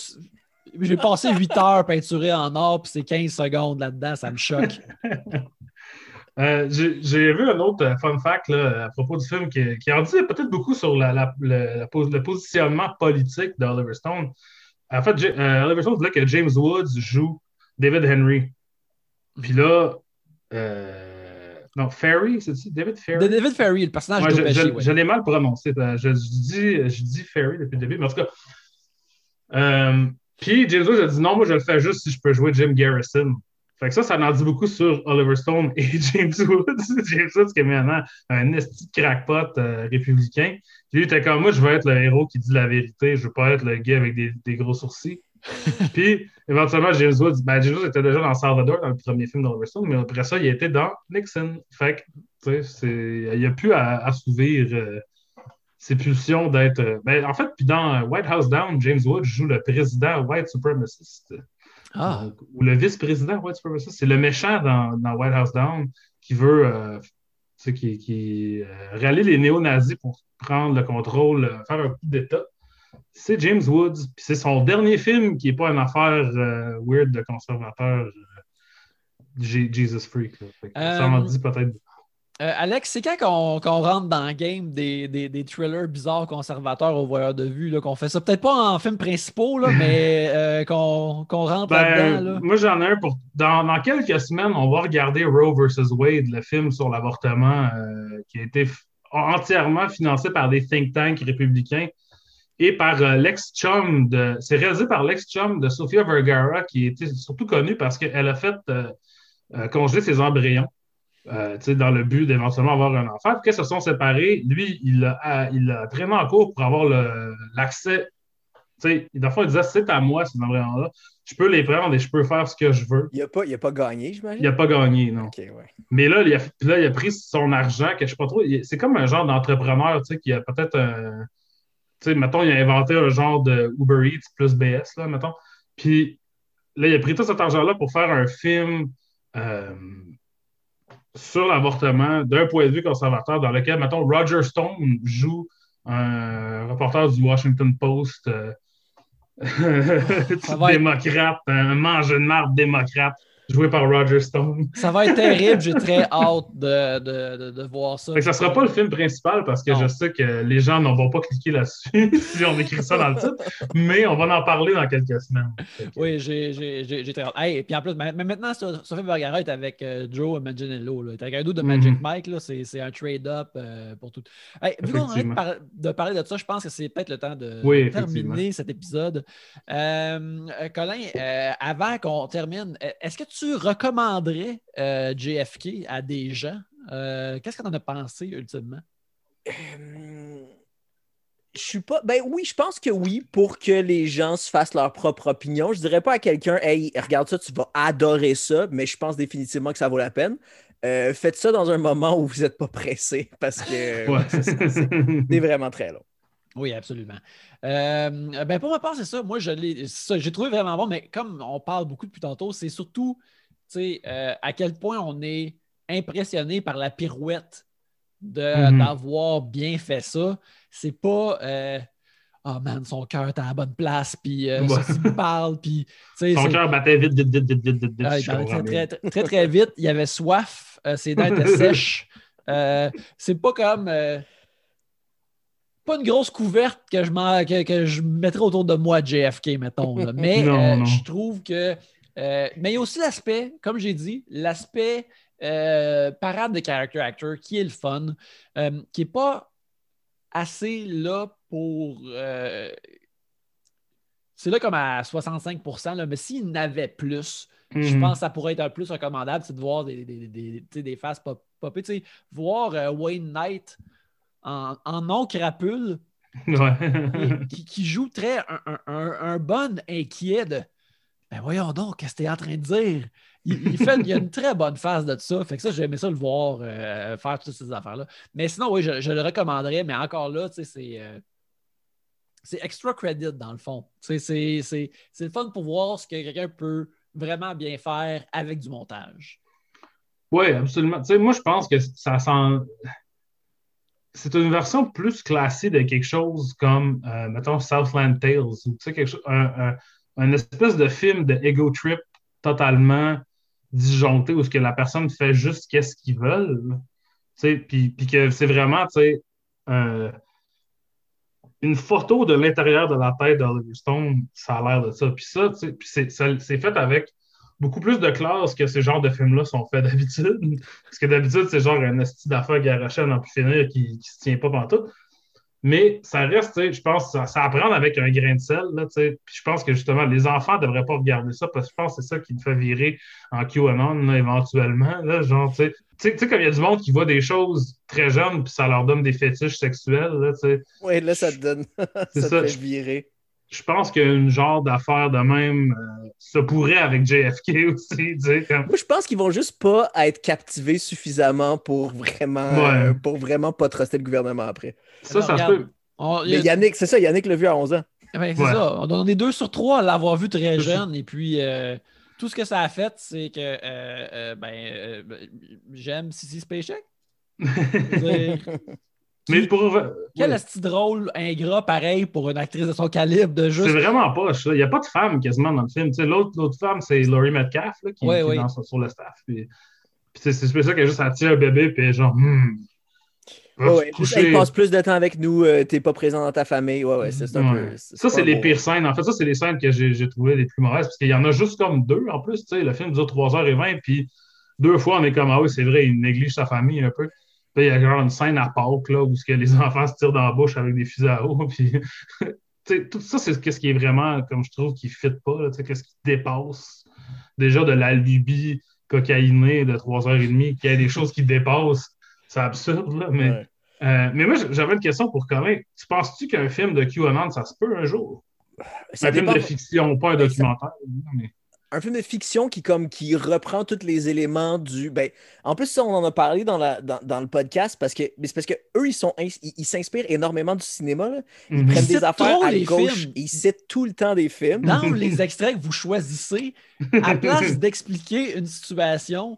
S1: j'ai passé 8 heures peinturé en or puis c'est 15 secondes là-dedans, ça me choque.
S2: Euh, j'ai vu un autre euh, fun fact là, à propos du film qui, en dit peut-être beaucoup sur le, positionnement politique d'Oliver Stone. En fait, euh, Oliver Stone voulait que James Woods joue David Henry. Puis là, non, Ferry, c'est David Ferry.
S1: David Ferry, le personnage de
S2: je, je, l'ai mal prononcé. Je, dis, je dis Ferry depuis le début, mais en tout cas. Euh, puis James Woods a dit non, moi je le fais juste si je peux jouer Jim Garrison. Fait que ça, ça en dit beaucoup sur Oliver Stone et James Woods. James Woods qui est maintenant un esti crackpot euh, républicain. Puis lui, il était comme moi, je veux être le héros qui dit la vérité, je veux pas être le gars avec des, des gros sourcils. Puis, éventuellement, James Woods, ben, James Woods était déjà dans Salvador, dans le premier film d'Oliver Stone, mais après ça, il était dans Nixon. Fait que, tu sais, il a pu assouvir euh, ses pulsions d'être. Euh, ben, en fait, puis dans White House Down, James Woods joue le président white supremacist.
S1: Ah.
S2: ou le vice-président white supremacist. C'est le méchant dans, dans, White House Down qui veut. Euh, qui, qui rallie les néo-nazis pour prendre le contrôle, faire un coup d'État c'est James Woods. c'est son dernier film qui n'est pas une affaire euh, weird de conservateur euh, Jesus Freak. ça m'en euh, dit peut-être.
S1: Euh, Alex, c'est quand qu'on rentre dans le game des, des, thrillers bizarres conservateurs au voyeur de vue, qu'on fait ça? Peut-être pas en film principaux, là, mais euh, qu'on rentre
S2: ben,
S1: là-dedans.
S2: Moi, j'en ai un pour. Dans, dans, quelques semaines, on va regarder Roe vs. Wade, le film sur l'avortement euh, qui a été entièrement financé par des think tanks républicains et par l'ex-chum de. C'est réalisé par l'ex-chum de Sofia Vergara, qui était surtout connue parce qu'elle a fait congeler ses embryons. Euh, dans le but d'éventuellement avoir un enfant. Puis quand se sont séparés, lui, il a, il a traîné en cours pour avoir l'accès. sais, il disait c'est à moi, ces embryons-là. Je peux les prendre et je peux faire ce que je veux.
S3: Il n'a pas, pas gagné, j'imagine?
S2: Il n'a pas gagné, non.
S3: ouais.
S2: Mais là il, a, là, il a pris son argent, que je sais pas trop. C'est comme un genre d'entrepreneur qui a peut-être un. Tu sais, mettons, il a inventé un genre de Uber Eats plus BS, là, mettons. Puis là, il a pris tout cet argent-là pour faire un film. Euh, sur l'avortement d'un point de vue conservateur dans lequel, mettons, Roger Stone joue un reporter du Washington Post euh, démocrate, un mange de marde démocrate joué par Roger Stone.
S1: Ça va être terrible, j'ai très hâte de, de, de, voir ça.
S2: ça ne sera pas le film principal parce que je sais que les gens n'en vont pas cliquer là-dessus si on écrit ça dans le titre, mais on va en parler dans quelques semaines.
S1: Oui, j'ai très hâte. Et puis en plus, mais maintenant, Sophie Vergara est avec euh, Joe Manganiello. Il est avec un doute de Magic mhm. Mike. C'est un trade-up euh, pour tout. vu qu'on a de parler de ça, je pense que c'est peut-être le temps de terminer cet épisode. Euh, Colin, avant qu'on termine, est-ce que tu tu recommanderais euh, JFK à des gens? Euh, qu'est-ce que tu en as pensé ultimement?
S3: Euh, je suis pas. Ben oui, je pense que oui, pour que les gens se fassent leur propre opinion. Je dirais pas à quelqu'un, hey, regarde ça, tu vas adorer ça, mais je pense définitivement que ça vaut la peine. faites ça dans un moment où vous n'êtes pas pressé parce que c'est vraiment très long.
S1: Oui, absolument. ben pour ma part, c'est ça. Moi, je l'ai, j'ai trouvé vraiment bon, mais comme on parle beaucoup depuis tantôt, c'est surtout euh, à quel point on est impressionné par la pirouette mhm. d'avoir bien fait ça. C'est pas euh, Oh man, son cœur était à la bonne place, puis euh, il parle, puis.
S2: Son cœur battait vite, vite, vite, vite, vite, vite.
S1: Ah, il très, très, très, très, vite. Il avait soif, ses dents étaient sèches. c'est pas comme pas une grosse couverte que je, que, je mettrais autour de moi JFK, mettons. Mais je trouve que euh, mais il y a aussi l'aspect, comme j'ai dit, l'aspect euh, parade de character actor qui est le fun, euh, qui n'est pas assez là pour. c'est là comme à 65% mais s'il n'avait plus, je mhm. pense que ça pourrait être un plus recommandable, c'est de voir des, des, des, des faces popper. Voir Wayne Knight en, en non-crapule. qui, joue très un, un, un bon inquiet de ben voyons donc, qu'est-ce que tu es en train de dire? Il, fait, il a une très bonne phase de ça. Fait que ça, j'ai aimé ça le voir euh, faire toutes ces affaires-là. Mais sinon, oui, je, le recommanderais, mais encore là, tu sais, c'est. Euh, c'est extra credit dans le fond. C'est le fun pour voir ce que quelqu'un peut vraiment bien faire avec du montage.
S2: Oui, absolument. Moi, je pense que ça sent. C'est une version plus classée de quelque chose comme, euh, mettons, Southland Tales, ou quelque chose, un, un espèce de film de ego trip totalement disjoncté où ce que la personne fait juste qu'est-ce qu'ils veulent. Puis, que c'est vraiment une photo de l'intérieur de la tête d'Oliver Stone, ça a l'air de ça. Puis ça, c'est fait avec beaucoup plus de classe que ces genres de films-là sont faits d'habitude. Parce que d'habitude, c'est genre un esti d'affaires garoché à n'en plus finir qui ne se tient pas tout. Mais ça reste, je pense, ça, ça apprendre avec un grain de sel. Là, puis je pense que justement, les enfants ne devraient pas regarder ça parce que je pense que c'est ça qui me fait virer en QAnon éventuellement. Là, genre, tu sais, comme il y a du monde qui voit des choses très jeunes puis ça leur donne des fétiches sexuels. Là,
S3: oui, là, ça te donne. ça, te fait virer
S2: je pense qu'une genre d'affaire de même euh, se pourrait avec JFK aussi.
S3: Moi, je pense qu'ils vont juste pas être captivés suffisamment pour vraiment, euh, pour vraiment pas truster le gouvernement après.
S2: Ça, ça peut.
S3: Mais Yannick, c'est ça, Yannick l'a vu à 11 ans.
S1: Eh ben, c'est ça. On est deux sur trois à l'avoir vu très jeune. Et puis, euh, tout ce que ça a fait, c'est que ben, j'aime Sissy Spacek.
S2: Mais pour.
S1: Quel est drôle, ingrat, pareil, pour une actrice de son calibre de juste.
S2: C'est vraiment pas ça. Il n'y a pas de femme quasiment dans le film. L'autre, l'autre femme, c'est Laurie Metcalf qui, est sur le staff. Puis c'est ça qu'elle juste attire un bébé, puis genre, hmm,
S3: Ouais, il passe plus de temps avec nous, euh, t'es pas présent dans ta famille. Ouais, ouais, c'est un peu.
S2: Ça, c'est les pires scènes. En fait, ça, c'est les scènes que j'ai trouvées les plus mauvaises, parce qu'il y en a juste comme deux en plus. Tu sais, le film dure 3h20, puis deux fois, on est comme, ah oui, c'est vrai, il néglige sa famille un peu. Puis il y a genre une scène à Pâques, là, où que les enfants se tirent dans la bouche avec des fusils à eau. Puis, tout ça, c'est ce qui est vraiment, comme je trouve, qui ne fit pas, qu'est-ce qui dépasse déjà de l'alibi cocaïné de 3h30, qu'il y a des choses qui dépassent. C'est absurde, là, mais euh, mais moi, j'avais une question pour Colin. Tu penses-tu qu'un film de QAnon, ça se peut un jour? un film de fiction, pas un documentaire.
S3: Un film de fiction qui, comme, qui reprend tous les éléments du. Ben, en plus, ça, on en a parlé dans, la, dans, le podcast parce que c'est parce que eux, ils sont ils s'inspirent énormément du cinéma. Ils mhm. prennent des affaires à gauche. Ils citent tout le temps des films.
S1: Dans les extraits que vous choisissez, à place d'expliquer une situation,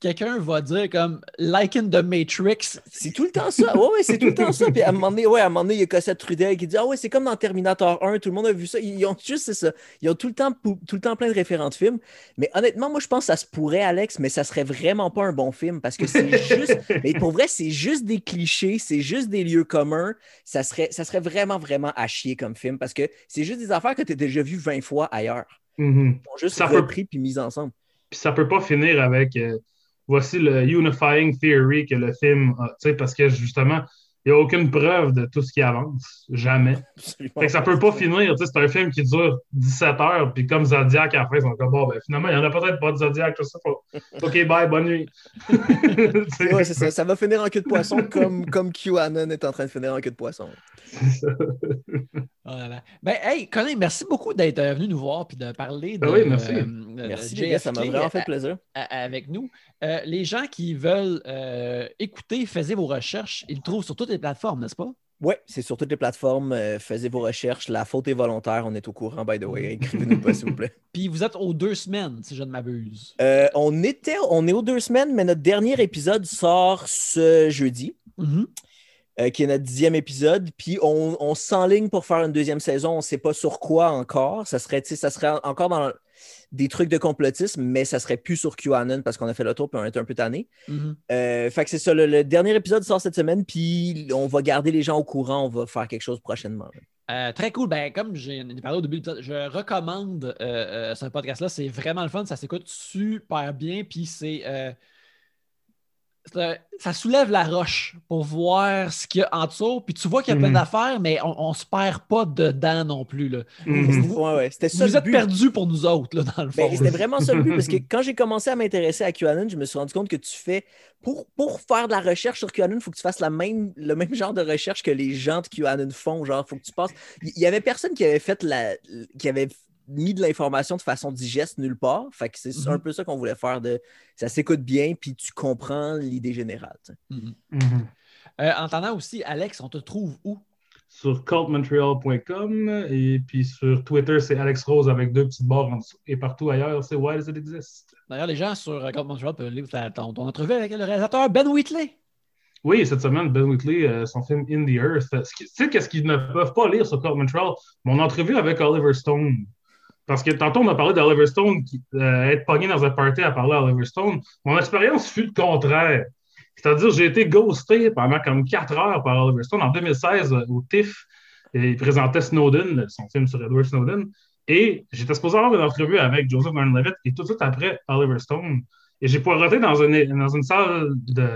S1: quelqu'un va dire comme like in the Matrix.
S3: C'est tout le temps ça. Ouais, ouais c'est tout le temps ça. Puis à un moment donné, ouais, à un moment donné, il y a Cossette Trudel qui dit Ah ouais, c'est comme dans Terminator 1, tout le monde a vu ça. Ils ont juste c'est ça. Ils ont tout le temps tout le temps plein de référents de films. Mais honnêtement, moi je pense que ça se pourrait, Alex, mais ça serait vraiment pas un bon film parce que c'est juste. mais pour vrai, c'est juste des clichés, c'est juste des lieux communs. Ça serait, ça serait vraiment, vraiment à chier comme film parce que c'est juste des affaires que tu as déjà vues 20 fois ailleurs.
S2: Mm
S3: Juste ça repris puis mis ensemble.
S2: Puis ça peut pas finir avec. Euh, voici le unifying theory que le film a, parce que justement, il n'y a aucune preuve de tout ce qui avance. Jamais. Fait que ça peut pas finir. C'est un film qui dure 17 heures, puis comme Zodiac à la fin, ils sont comme bon, ben, finalement, il n'y en a peut-être pas de Zodiac, tout ça. OK, bye, bonne nuit.
S3: ouais, c'est ça. Ça va finir en queue de poisson comme, comme QAnon est en train de finir en queue de poisson.
S1: voilà. Ben, hey, Colin, merci beaucoup d'être venu nous voir puis de parler de.
S2: Ben oui, merci.
S3: Euh, merci, ça m'a vraiment fait plaisir.
S1: avec nous. Euh, les gens qui veulent euh, écouter, faites vos recherches, ils le trouvent sur toutes les plateformes, n'est-ce pas?
S3: Oui, c'est sur toutes les plateformes. Euh, faites vos recherches. La faute est volontaire. On est au courant, by the way. Écrivez-nous pas, s'il vous plaît.
S1: Puis vous êtes aux deux semaines, si je ne m'abuse.
S3: on, était, on est aux deux semaines, mais notre dernier épisode sort ce jeudi.
S1: Mm-hmm.
S3: qui est notre dixième épisode. Puis on, on s'enligne pour faire une deuxième saison. On ne sait pas sur quoi encore. Ça serait, ça serait encore dans des trucs de complotisme, mais ça serait plus sur QAnon parce qu'on a fait le tour et on est un peu tanné.
S1: Mm-hmm.
S3: Euh, fait que c'est ça. Le, dernier épisode sort cette semaine, puis on va garder les gens au courant. On va faire quelque chose prochainement.
S1: Euh, très cool. Ben, comme j'ai parlé au début, je recommande euh, ce podcast-là. C'est vraiment le fun. Ça s'écoute super bien. Puis c'est ça soulève la roche pour voir ce qu'il y a en dessous. Puis tu vois qu'il y a plein mhm. d'affaires, mais on ne se perd pas dedans non plus. Là.
S3: Mhm. Vous, êtes
S1: perdus pour nous autres, là, dans le
S3: ben, fond. c'était vraiment ça le but, parce que quand j'ai commencé à m'intéresser à QAnon, je me suis rendu compte que tu fais, pour, pour faire de la recherche sur QAnon, il faut que tu fasses la même, le même genre de recherche que les gens de QAnon font. Genre, faut que tu passes. Il y avait personne qui avait fait la. qui avait mis de l'information de façon digeste nulle part. Fait que c'est un mhm. peu ça qu'on voulait faire. De, ça s'écoute bien, puis tu comprends l'idée générale.
S1: Mhm. Mhm. Euh, en attendant aussi, Alex, on te trouve où?
S2: Sur cultmontreal.com et puis sur Twitter, c'est Alex Rose avec deux petites barres en dessous. Et partout ailleurs, c'est Why Does It Exist?
S1: D'ailleurs, les gens sur euh, Cult Montreal peuvent lire ton, ton entrevue avec le réalisateur Ben Whitley.
S2: Oui, cette semaine, Ben Whitley, euh, son film In the Earth. Tu sais, qu'est-ce qu'ils ne peuvent pas lire sur Cult Montreal? Mon entrevue avec Oliver Stone. Parce que tantôt, on a parlé d'Oliver Stone, qui, euh, être pogné dans un party à parler à Oliver Stone. Mon expérience fut le contraire. C'est-à-dire, j'ai été ghosté pendant comme quatre heures par Oliver Stone en 2016 euh, au TIFF. il présentait Snowden, son film sur Edward Snowden. Et j'étais supposé avoir une entrevue avec Joseph Gordon-Levitt et tout de suite après Oliver Stone. Et j'ai poireté dans une, dans une salle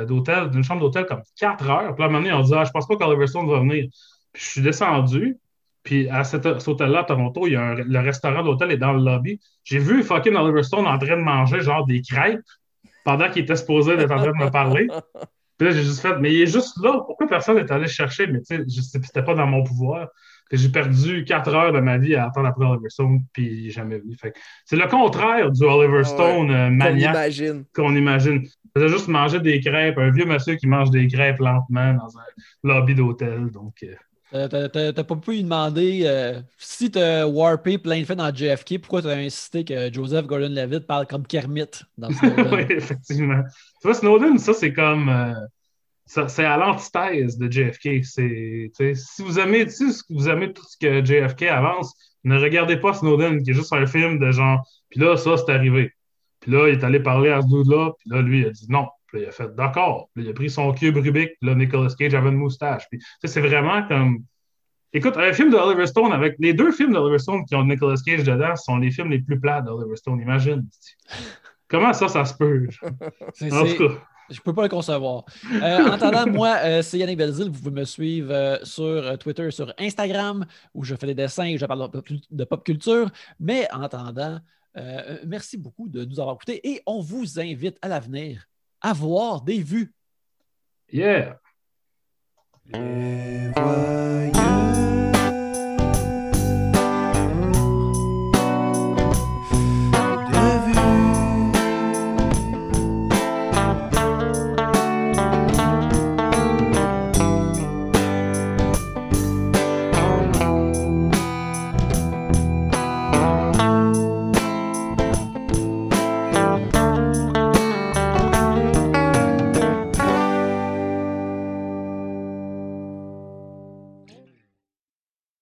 S2: d'hôtel, d'une chambre d'hôtel comme quatre heures. Puis à un moment donné, on dit ah, Je pense pas qu'Oliver Stone va venir. Puis je suis descendu. Puis à cet, hôtel-là à Toronto, il y a le restaurant de l'hôtel est dans le lobby. J'ai vu fucking Oliver Stone en train de manger genre des crêpes pendant qu'il était supposé d'être en train de me parler. Puis là, j'ai juste fait, mais il est juste là. Pourquoi personne n'est allé chercher? Mais tu sais, c'était pas dans mon pouvoir. J'ai perdu quatre heures de ma vie à attendre après Oliver Stone, puis jamais vu. C'est le contraire du Oliver Stone euh, maniaque qu'on imagine. Qu'on juste manger des crêpes, un vieux monsieur qui mange des crêpes lentement dans un lobby d'hôtel. Donc, euh,
S1: T'as pas pu lui demander euh, si t'as warpé plein de fois dans JFK, pourquoi t'as insisté que Joseph Gordon-Levitt parle comme Kermit dans Snowden?
S2: oui, effectivement. Tu vois, Snowden, ça, c'est comme. Euh, c'est à l'antithèse de JFK. Si vous, aimez, vous aimez tout ce que JFK avance, ne regardez pas Snowden, qui est juste un film de genre. Puis là, ça, c'est arrivé. Puis là, il est allé parler à ce dude-là. Puis là, lui, il a dit non. Puis là, il a fait d'accord. Il a pris son cube Rubik. Là, Nicolas Cage avait une moustache. Puis c'est vraiment comme. Écoute, un film de Oliver Stone avec les deux films d'Oliver Stone qui ont Nicolas Cage dedans sont les films les plus plats d'Oliver Stone. Imagine. Comment ça, ça se peut?
S1: En tout cas. Je ne peux pas le concevoir. Euh, en attendant, moi, euh, c'est Yannick Belzil. Vous pouvez me suivre euh, sur Twitter, sur Instagram, où je fais des dessins et je parle de pop culture. Mais en attendant, merci beaucoup de nous avoir écoutés et on vous invite à l'avenir avoir des vues.
S2: Yeah.